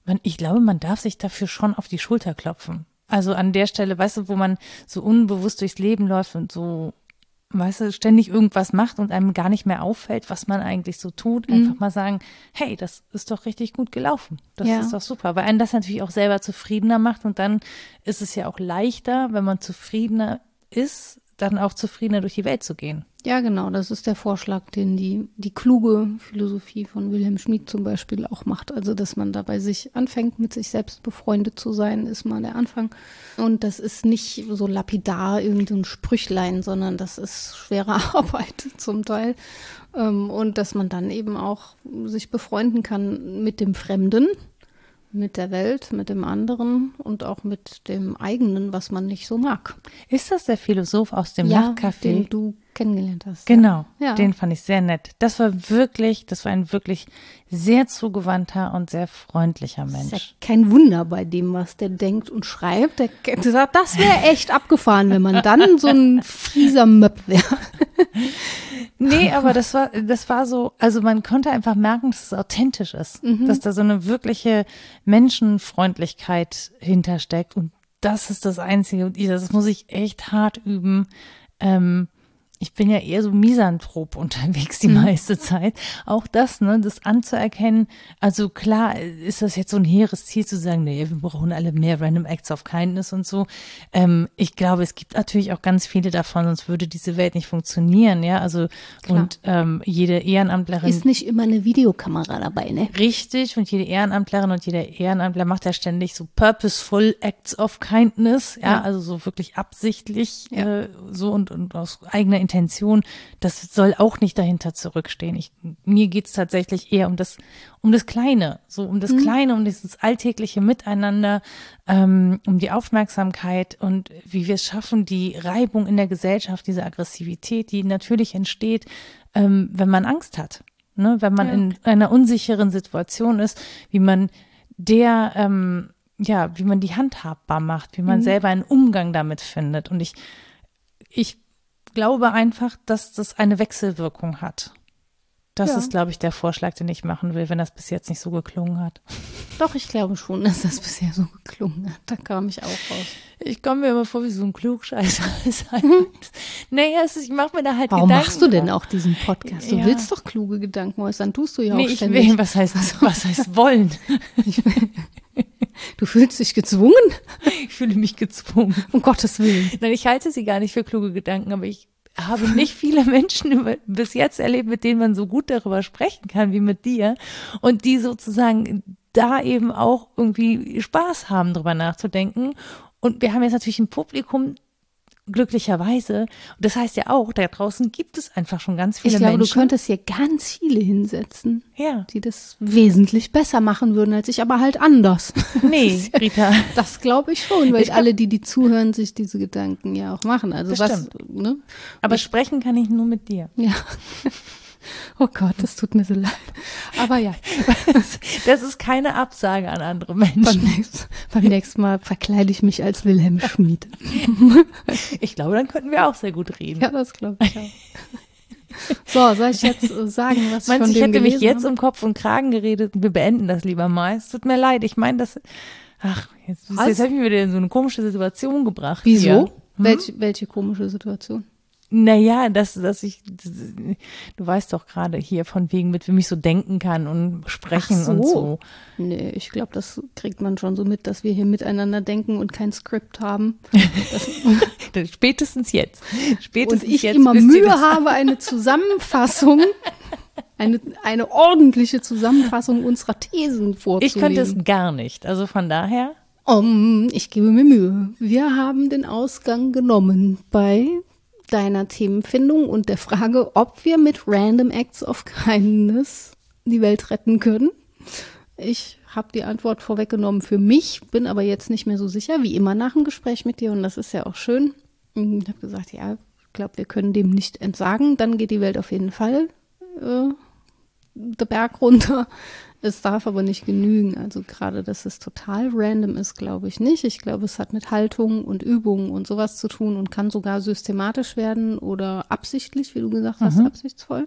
man, ich glaube, man darf sich dafür schon auf die Schulter klopfen. Also an der Stelle, weißt du, wo man so unbewusst durchs Leben läuft und so weißt du, ständig irgendwas macht und einem gar nicht mehr auffällt, was man eigentlich so tut, einfach mhm. mal sagen, hey, das ist doch richtig gut gelaufen. Das ja. ist doch super, weil einen das natürlich auch selber zufriedener macht und dann ist es ja auch leichter, wenn man zufriedener ist, dann auch zufriedener durch die Welt zu gehen. Ja, genau, das ist der Vorschlag, den die, die kluge Philosophie von Wilhelm Schmid zum Beispiel auch macht. Also, dass man dabei sich anfängt, mit sich selbst befreundet zu sein, ist mal der Anfang. Und das ist nicht so lapidar irgendein Sprüchlein, sondern das ist schwere Arbeit zum Teil. Ähm, und dass man dann eben auch sich befreunden kann mit dem Fremden, mit der Welt, mit dem anderen und auch mit dem eigenen, was man nicht so mag. Ist das der Philosoph aus dem ja, Nachtcafé? Den du kennengelernt hast. Genau, ja. den fand ich sehr nett. Das war wirklich, das war ein wirklich sehr zugewandter und sehr freundlicher Mensch. Ja kein Wunder bei dem, was der denkt und schreibt. Der, der sagt, das wäre echt abgefahren, wenn man dann so ein fieser Möpp wäre. nee, aber das war, das war so, also man konnte einfach merken, dass es authentisch ist, mhm. dass da so eine wirkliche Menschenfreundlichkeit hintersteckt und das ist das Einzige, das muss ich echt hart üben, ähm, ich bin ja eher so misanthrop unterwegs die mhm. meiste Zeit. Auch das, ne, das anzuerkennen. Also klar ist das jetzt so ein hehres Ziel zu sagen, nee, wir brauchen alle mehr Random Acts of Kindness und so. Ähm, ich glaube, es gibt natürlich auch ganz viele davon, sonst würde diese Welt nicht funktionieren, ja. Also klar. und ähm, jede Ehrenamtlerin ist nicht immer eine Videokamera dabei, ne? Richtig. Und jede Ehrenamtlerin und jeder Ehrenamtler macht ja ständig so purposeful Acts of Kindness, ja, ja. also so wirklich absichtlich ja. äh, so und, und aus eigener Intention, das soll auch nicht dahinter zurückstehen. Ich, mir geht's tatsächlich eher um das, um das Kleine, so um das Kleine, um dieses alltägliche Miteinander, ähm, um die Aufmerksamkeit und wie wir es schaffen, die Reibung in der Gesellschaft, diese Aggressivität, die natürlich entsteht, ähm, wenn man Angst hat. Ne? Wenn man Ja. in einer unsicheren Situation ist, wie man der, ähm, ja, wie man die handhabbar macht, wie man selber einen Umgang damit findet. Und ich, ich glaube einfach, dass das eine Wechselwirkung hat. Das Ja. ist, glaube ich, der Vorschlag, den ich machen will, wenn das bis jetzt nicht so geklungen hat. Doch, ich glaube schon, dass das bisher so geklungen hat. Da kam ich auch raus. Ich komme mir immer vor wie so ein Klugscheißer. naja, ist, ich mache mir da halt Warum Gedanken. machst du denn auch diesen Podcast? Du Ja. willst doch kluge Gedanken äußern, tust du ja Nee, auch ich ständig. will, was heißt, was heißt wollen? Du fühlst dich gezwungen? Ich fühle mich gezwungen. Um Gottes Willen. Nein, ich halte sie gar nicht für kluge Gedanken, aber ich habe nicht viele Menschen bis jetzt erlebt, mit denen man so gut darüber sprechen kann wie mit dir und die sozusagen da eben auch irgendwie Spaß haben, drüber nachzudenken. Und wir haben jetzt natürlich ein Publikum, glücklicherweise. Und das heißt ja auch, da draußen gibt es einfach schon ganz viele Ich glaube, Menschen. du könntest hier ganz viele hinsetzen, ja. die das wesentlich besser machen würden als ich, aber halt anders. Nee, Rita. Das glaube ich schon, weil Ich glaub- alle, die die zuhören, sich diese Gedanken ja auch machen. Also Das was, ne? Aber sprechen kann ich nur mit dir. Ja. Oh Gott, das tut mir so leid. Aber ja, Das ist keine Absage an andere beim Menschen. nächsten, beim nächsten Mal verkleide ich mich als Wilhelm Schmid. Ich glaube, dann könnten wir auch sehr gut reden. Ja, das glaube ich auch. So, soll ich jetzt sagen, was ich Meinst von du, ich hätte mich jetzt habe? um Kopf und Kragen geredet und wir beenden das lieber mal. Es tut mir leid. Ich meine, das. Ach, jetzt, jetzt habe ich mich wieder in so eine komische Situation gebracht. Wieso? Hier. Welche, welche komische Situation? Naja, dass, dass ich, du weißt doch gerade hier von wegen, mit wem ich so denken kann und sprechen Ach und so. so. Nee, ich glaube, das kriegt man schon so mit, dass wir hier miteinander denken und kein Skript haben. Spätestens jetzt. Und Spätestens ich jetzt immer Mühe habe, eine Zusammenfassung, eine, eine ordentliche Zusammenfassung unserer Thesen vorzulegen. Ich könnte es gar nicht. Also von daher. Um, ich gebe mir Mühe. Wir haben den Ausgang genommen bei deiner Themenfindung und der Frage, ob wir mit Random Acts of Kindness die Welt retten können. Ich habe die Antwort vorweggenommen für mich, bin aber jetzt nicht mehr so sicher, wie immer nach dem Gespräch mit dir und das ist ja auch schön. Ich habe gesagt, ja, ich glaube, wir können dem nicht entsagen, dann geht die Welt auf jeden Fall äh, der Berg runter. Es darf aber nicht genügen. Also gerade, dass es total random ist, glaube ich nicht. Ich glaube, es hat mit Haltung und Übungen und sowas zu tun und kann sogar systematisch werden oder absichtlich, wie du gesagt hast, absichtsvoll.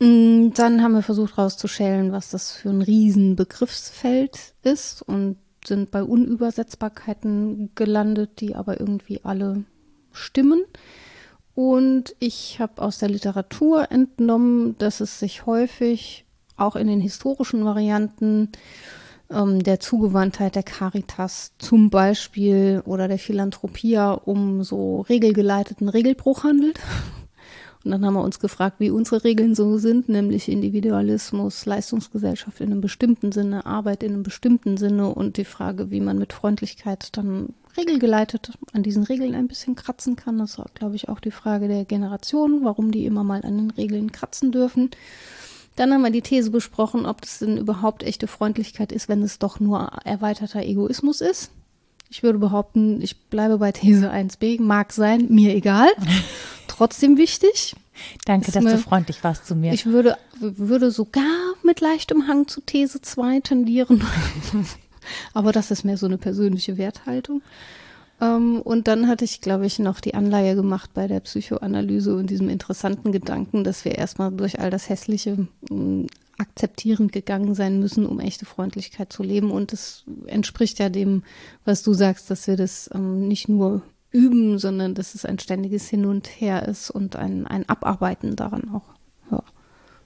Mm, Dann haben wir versucht rauszuschälen, was das für ein Riesenbegriffsfeld ist und sind bei Unübersetzbarkeiten gelandet, die aber irgendwie alle stimmen. Und ich habe aus der Literatur entnommen, dass es sich häufig auch in den historischen Varianten ähm, der Zugewandtheit der Caritas zum Beispiel oder der Philanthropia um so regelgeleiteten Regelbruch handelt. Und dann haben wir uns gefragt, wie unsere Regeln so sind, nämlich Individualismus, Leistungsgesellschaft in einem bestimmten Sinne, Arbeit in einem bestimmten Sinne und die Frage, wie man mit Freundlichkeit dann regelgeleitet an diesen Regeln ein bisschen kratzen kann. Das war, glaube ich, auch die Frage der Generation, warum die immer mal an den Regeln kratzen dürfen. Dann haben wir die These besprochen, ob das denn überhaupt echte Freundlichkeit ist, wenn es doch nur erweiterter Egoismus ist. Ich würde behaupten, ich bleibe bei These 1b. Mag sein, mir egal. Trotzdem wichtig. Danke, Ist dass mir- du freundlich warst zu mir. Ich würde, würde sogar mit leichtem Hang zu These 2 tendieren. Aber das ist mehr so eine persönliche Werthaltung. Ähm, und dann hatte ich, glaube ich, noch die Anleihe gemacht bei der Psychoanalyse und diesem interessanten Gedanken, dass wir erstmal durch all das Hässliche mh, akzeptierend gegangen sein müssen, um echte Freundlichkeit zu leben. Und das entspricht ja dem, was du sagst, dass wir das ähm, nicht nur üben, sondern dass es ein ständiges Hin und Her ist und ein, ein Abarbeiten daran auch.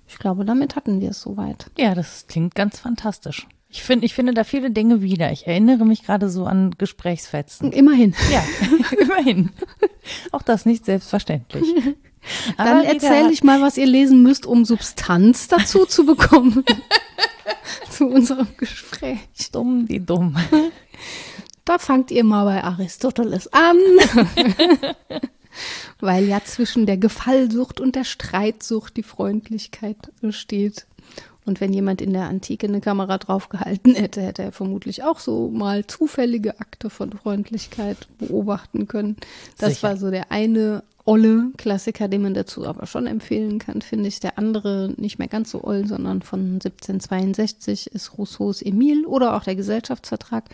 Ich glaube, damit hatten wir es soweit. Ja, das klingt ganz fantastisch. Ich finde, ich finde da viele Dinge wieder. Ich erinnere mich gerade so an Gesprächsfetzen. Immerhin. Ja, immerhin. Auch das nicht selbstverständlich. Dann Aber Rita erzähle ich mal, was ihr lesen müsst, um Substanz dazu zu bekommen. zu unserem Gespräch. dumm, die dumm. Da fangt ihr mal bei Aristoteles an. Weil ja zwischen der Gefallsucht und der Streitsucht die Freundlichkeit steht. Und wenn jemand in der Antike eine Kamera draufgehalten hätte, hätte er vermutlich auch so mal zufällige Akte von Freundlichkeit beobachten können. Das Sicher. war so der eine olle Klassiker, den man dazu aber schon empfehlen kann, finde ich. Der andere nicht mehr ganz so oll, sondern von 1762 ist Rousseaus Emile oder auch der Gesellschaftsvertrag,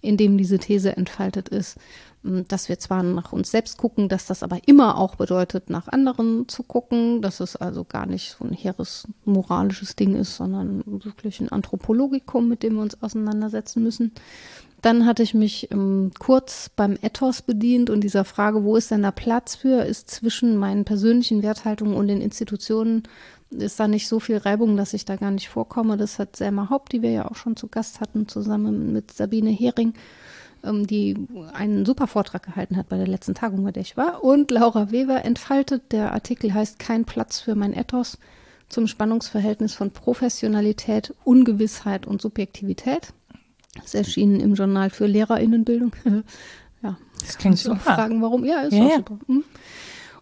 in dem diese These entfaltet ist, dass wir zwar nach uns selbst gucken, dass das aber immer auch bedeutet, nach anderen zu gucken, dass es also gar nicht so ein hehres moralisches Ding ist, sondern wirklich ein Anthropologikum, mit dem wir uns auseinandersetzen müssen. Dann hatte ich mich ähm, kurz beim Ethos bedient und dieser Frage, wo ist denn da Platz für, ist zwischen meinen persönlichen Werthaltungen und den Institutionen, ist da nicht so viel Reibung, dass ich da gar nicht vorkomme. Das hat Selma Haupt, die wir ja auch schon zu Gast hatten, zusammen mit Sabine Hering, ähm, die einen super Vortrag gehalten hat bei der letzten Tagung, bei der ich war. Und Laura Weber entfaltet, der Artikel heißt Kein Platz für mein Ethos zum Spannungsverhältnis von Professionalität, Ungewissheit und Subjektivität. Das ist erschienen im Journal für LehrerInnenbildung. ja, das klingt super. Fragen, warum? Ja, ist ja, auch super. Hm.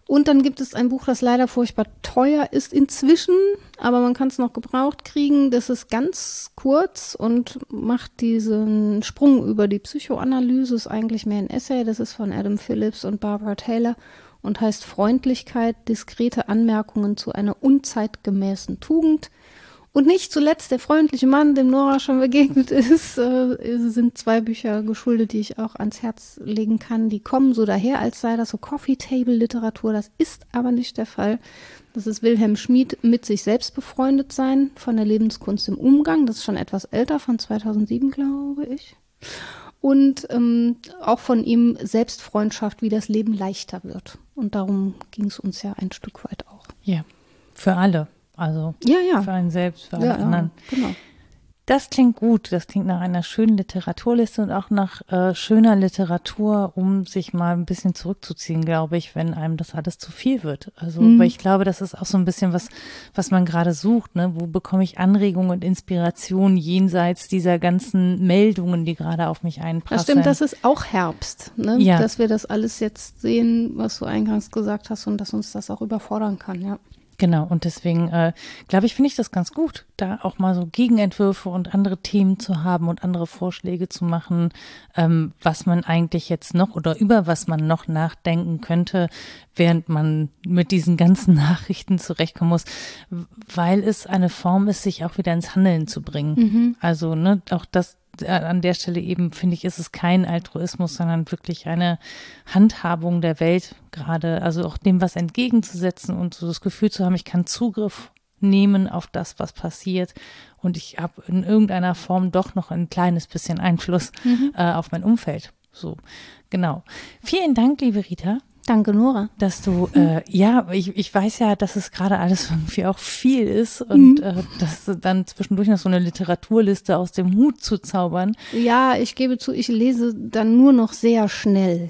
Und dann gibt es ein Buch, das leider furchtbar teuer ist inzwischen, aber man kann es noch gebraucht kriegen. Das ist ganz kurz und macht diesen Sprung über die Psychoanalyse. Ist eigentlich mehr ein Essay. Das ist von Adam Phillips und Barbara Taylor und heißt Freundlichkeit, diskrete Anmerkungen zu einer unzeitgemäßen Tugend. Und nicht zuletzt der freundliche Mann, dem Nora schon begegnet ist, äh, sind zwei Bücher geschuldet, die ich auch ans Herz legen kann. Die kommen so daher, als sei das so Coffee-Table-Literatur. Das ist aber nicht der Fall. Das ist Wilhelm Schmid mit sich selbst befreundet sein von der Lebenskunst im Umgang. Das ist schon etwas älter, von 2007, glaube ich. Und ähm, auch von ihm Selbstfreundschaft, wie das Leben leichter wird. Und darum ging es uns ja ein Stück weit auch. Ja, für alle. Also ja, ja. für einen selbst, für alle anderen. Ja, genau. Das klingt gut. Das klingt nach einer schönen Literaturliste und auch nach äh, schöner Literatur, um sich mal ein bisschen zurückzuziehen, glaube ich, wenn einem das alles zu viel wird. Also, mhm. weil ich glaube, das ist auch so ein bisschen was, was man gerade sucht. Ne? Wo bekomme ich Anregung und Inspiration jenseits dieser ganzen Meldungen, die gerade auf mich einprasseln? Das stimmt, das ist auch Herbst, ne? Ja. dass wir das alles jetzt sehen, was du eingangs gesagt hast und dass uns das auch überfordern kann, ja. Genau, und deswegen äh, glaube ich, finde ich das ganz gut, da auch mal so Gegenentwürfe und andere Themen zu haben und andere Vorschläge zu machen, ähm, was man eigentlich jetzt noch oder über was man noch nachdenken könnte, während man mit diesen ganzen Nachrichten zurechtkommen muss, weil es eine Form ist, sich auch wieder ins Handeln zu bringen. Mhm. Also, ne, auch das, an der Stelle eben, finde ich, ist es kein Altruismus, sondern wirklich eine Handhabung der Welt gerade, also auch dem was entgegenzusetzen und so das Gefühl zu haben, ich kann Zugriff nehmen auf das, was passiert und ich habe in irgendeiner Form doch noch ein kleines bisschen Einfluss mhm. äh, auf mein Umfeld. So, genau. Vielen Dank, liebe Rita. Danke, Nora. Dass du, äh, ja, ich, ich weiß ja, dass es gerade alles irgendwie auch viel ist und mhm. äh, dass dann zwischendurch noch so eine Literaturliste aus dem Hut zu zaubern. Ja, ich gebe zu, ich lese dann nur noch sehr schnell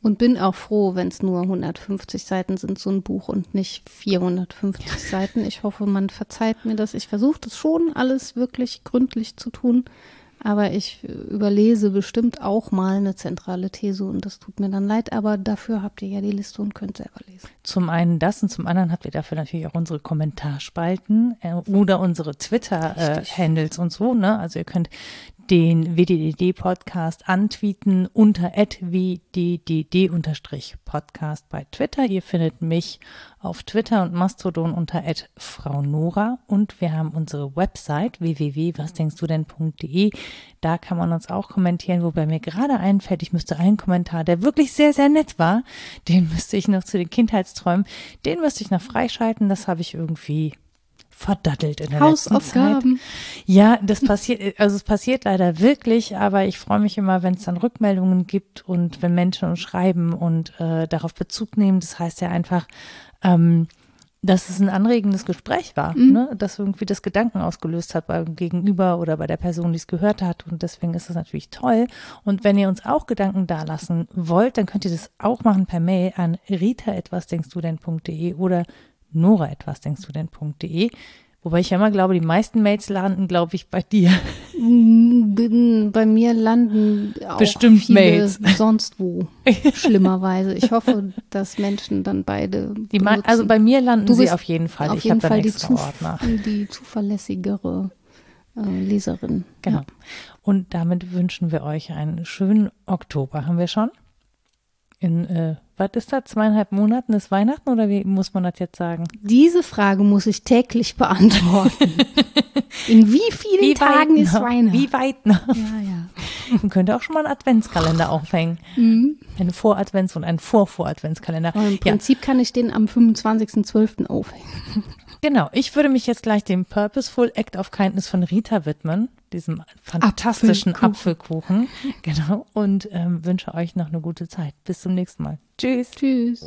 und bin auch froh, wenn es nur 150 Seiten sind, so ein Buch und nicht 450 Seiten. Ich hoffe, man verzeiht mir das. Ich versuche das schon alles wirklich gründlich zu tun. Aber ich überlese bestimmt auch mal eine zentrale These und das tut mir dann leid, aber dafür habt ihr ja die Liste und könnt selber lesen. Zum einen das und zum anderen habt ihr dafür natürlich auch unsere Kommentarspalten äh, oder unsere Twitter-Handles äh, und so. Ne? Also ihr könnt den WDDD-Podcast antweeten unter wddd-podcast bei Twitter. Ihr findet mich auf Twitter und Mastodon unter Frau Nora und wir haben unsere Website www.wasdenkstudenn.de. Da kann man uns auch kommentieren, wobei mir gerade einfällt, ich müsste einen Kommentar, der wirklich sehr, sehr nett war, den müsste ich noch zu den Kindheitsträumen, den müsste ich noch freischalten. Das habe ich irgendwie verdattelt in der letzten Zeit. Ja, das passiert, also es passiert leider wirklich, aber ich freue mich immer, wenn es dann Rückmeldungen gibt und wenn Menschen uns schreiben und äh, darauf Bezug nehmen. Das heißt ja einfach, ähm, dass es ein anregendes Gespräch war, mhm. ne? das irgendwie das Gedanken ausgelöst hat beim Gegenüber oder bei der Person, die es gehört hat. Und deswegen ist es natürlich toll. Und wenn ihr uns auch Gedanken dalassen wollt, dann könnt ihr das auch machen per Mail an rita etwas denkst du denn.de oder nora etwas denkst du denn.de. Wobei ich ja immer glaube, die meisten Mails landen, glaube ich, bei dir. Mm, Bei mir landen auch Bestimmt viele Mails. sonst wo, schlimmerweise. Ich hoffe, dass Menschen dann beide Die benutzen. also bei mir landen Du sie auf jeden Fall. auf ich jeden habe dann Fall die, extra zuf Ordner. die zuverlässigere äh, Leserin. Genau. Ja. Und damit wünschen wir euch einen schönen Oktober. Haben wir schon? In, äh, was ist das? Zweieinhalb Monaten ist Weihnachten oder wie muss man das jetzt sagen? Diese Frage muss ich täglich beantworten. In wie vielen Tagen ist noch? Weihnachten? Wie weit noch? ja, ja. Man könnte auch schon mal einen Adventskalender aufhängen. Mhm. Einen Vor-Advents- und einen Vor-Vor-Adventskalender. Im Ja, Prinzip kann ich den am 25.12. aufhängen. genau. Ich würde mich jetzt gleich dem Purposeful Act of Kindness von Rita widmen, diesem fantastischen Apfelkuchen. Genau. Und ähm, wünsche euch noch eine gute Zeit. Bis zum nächsten Mal. Tschüss. Tschüss.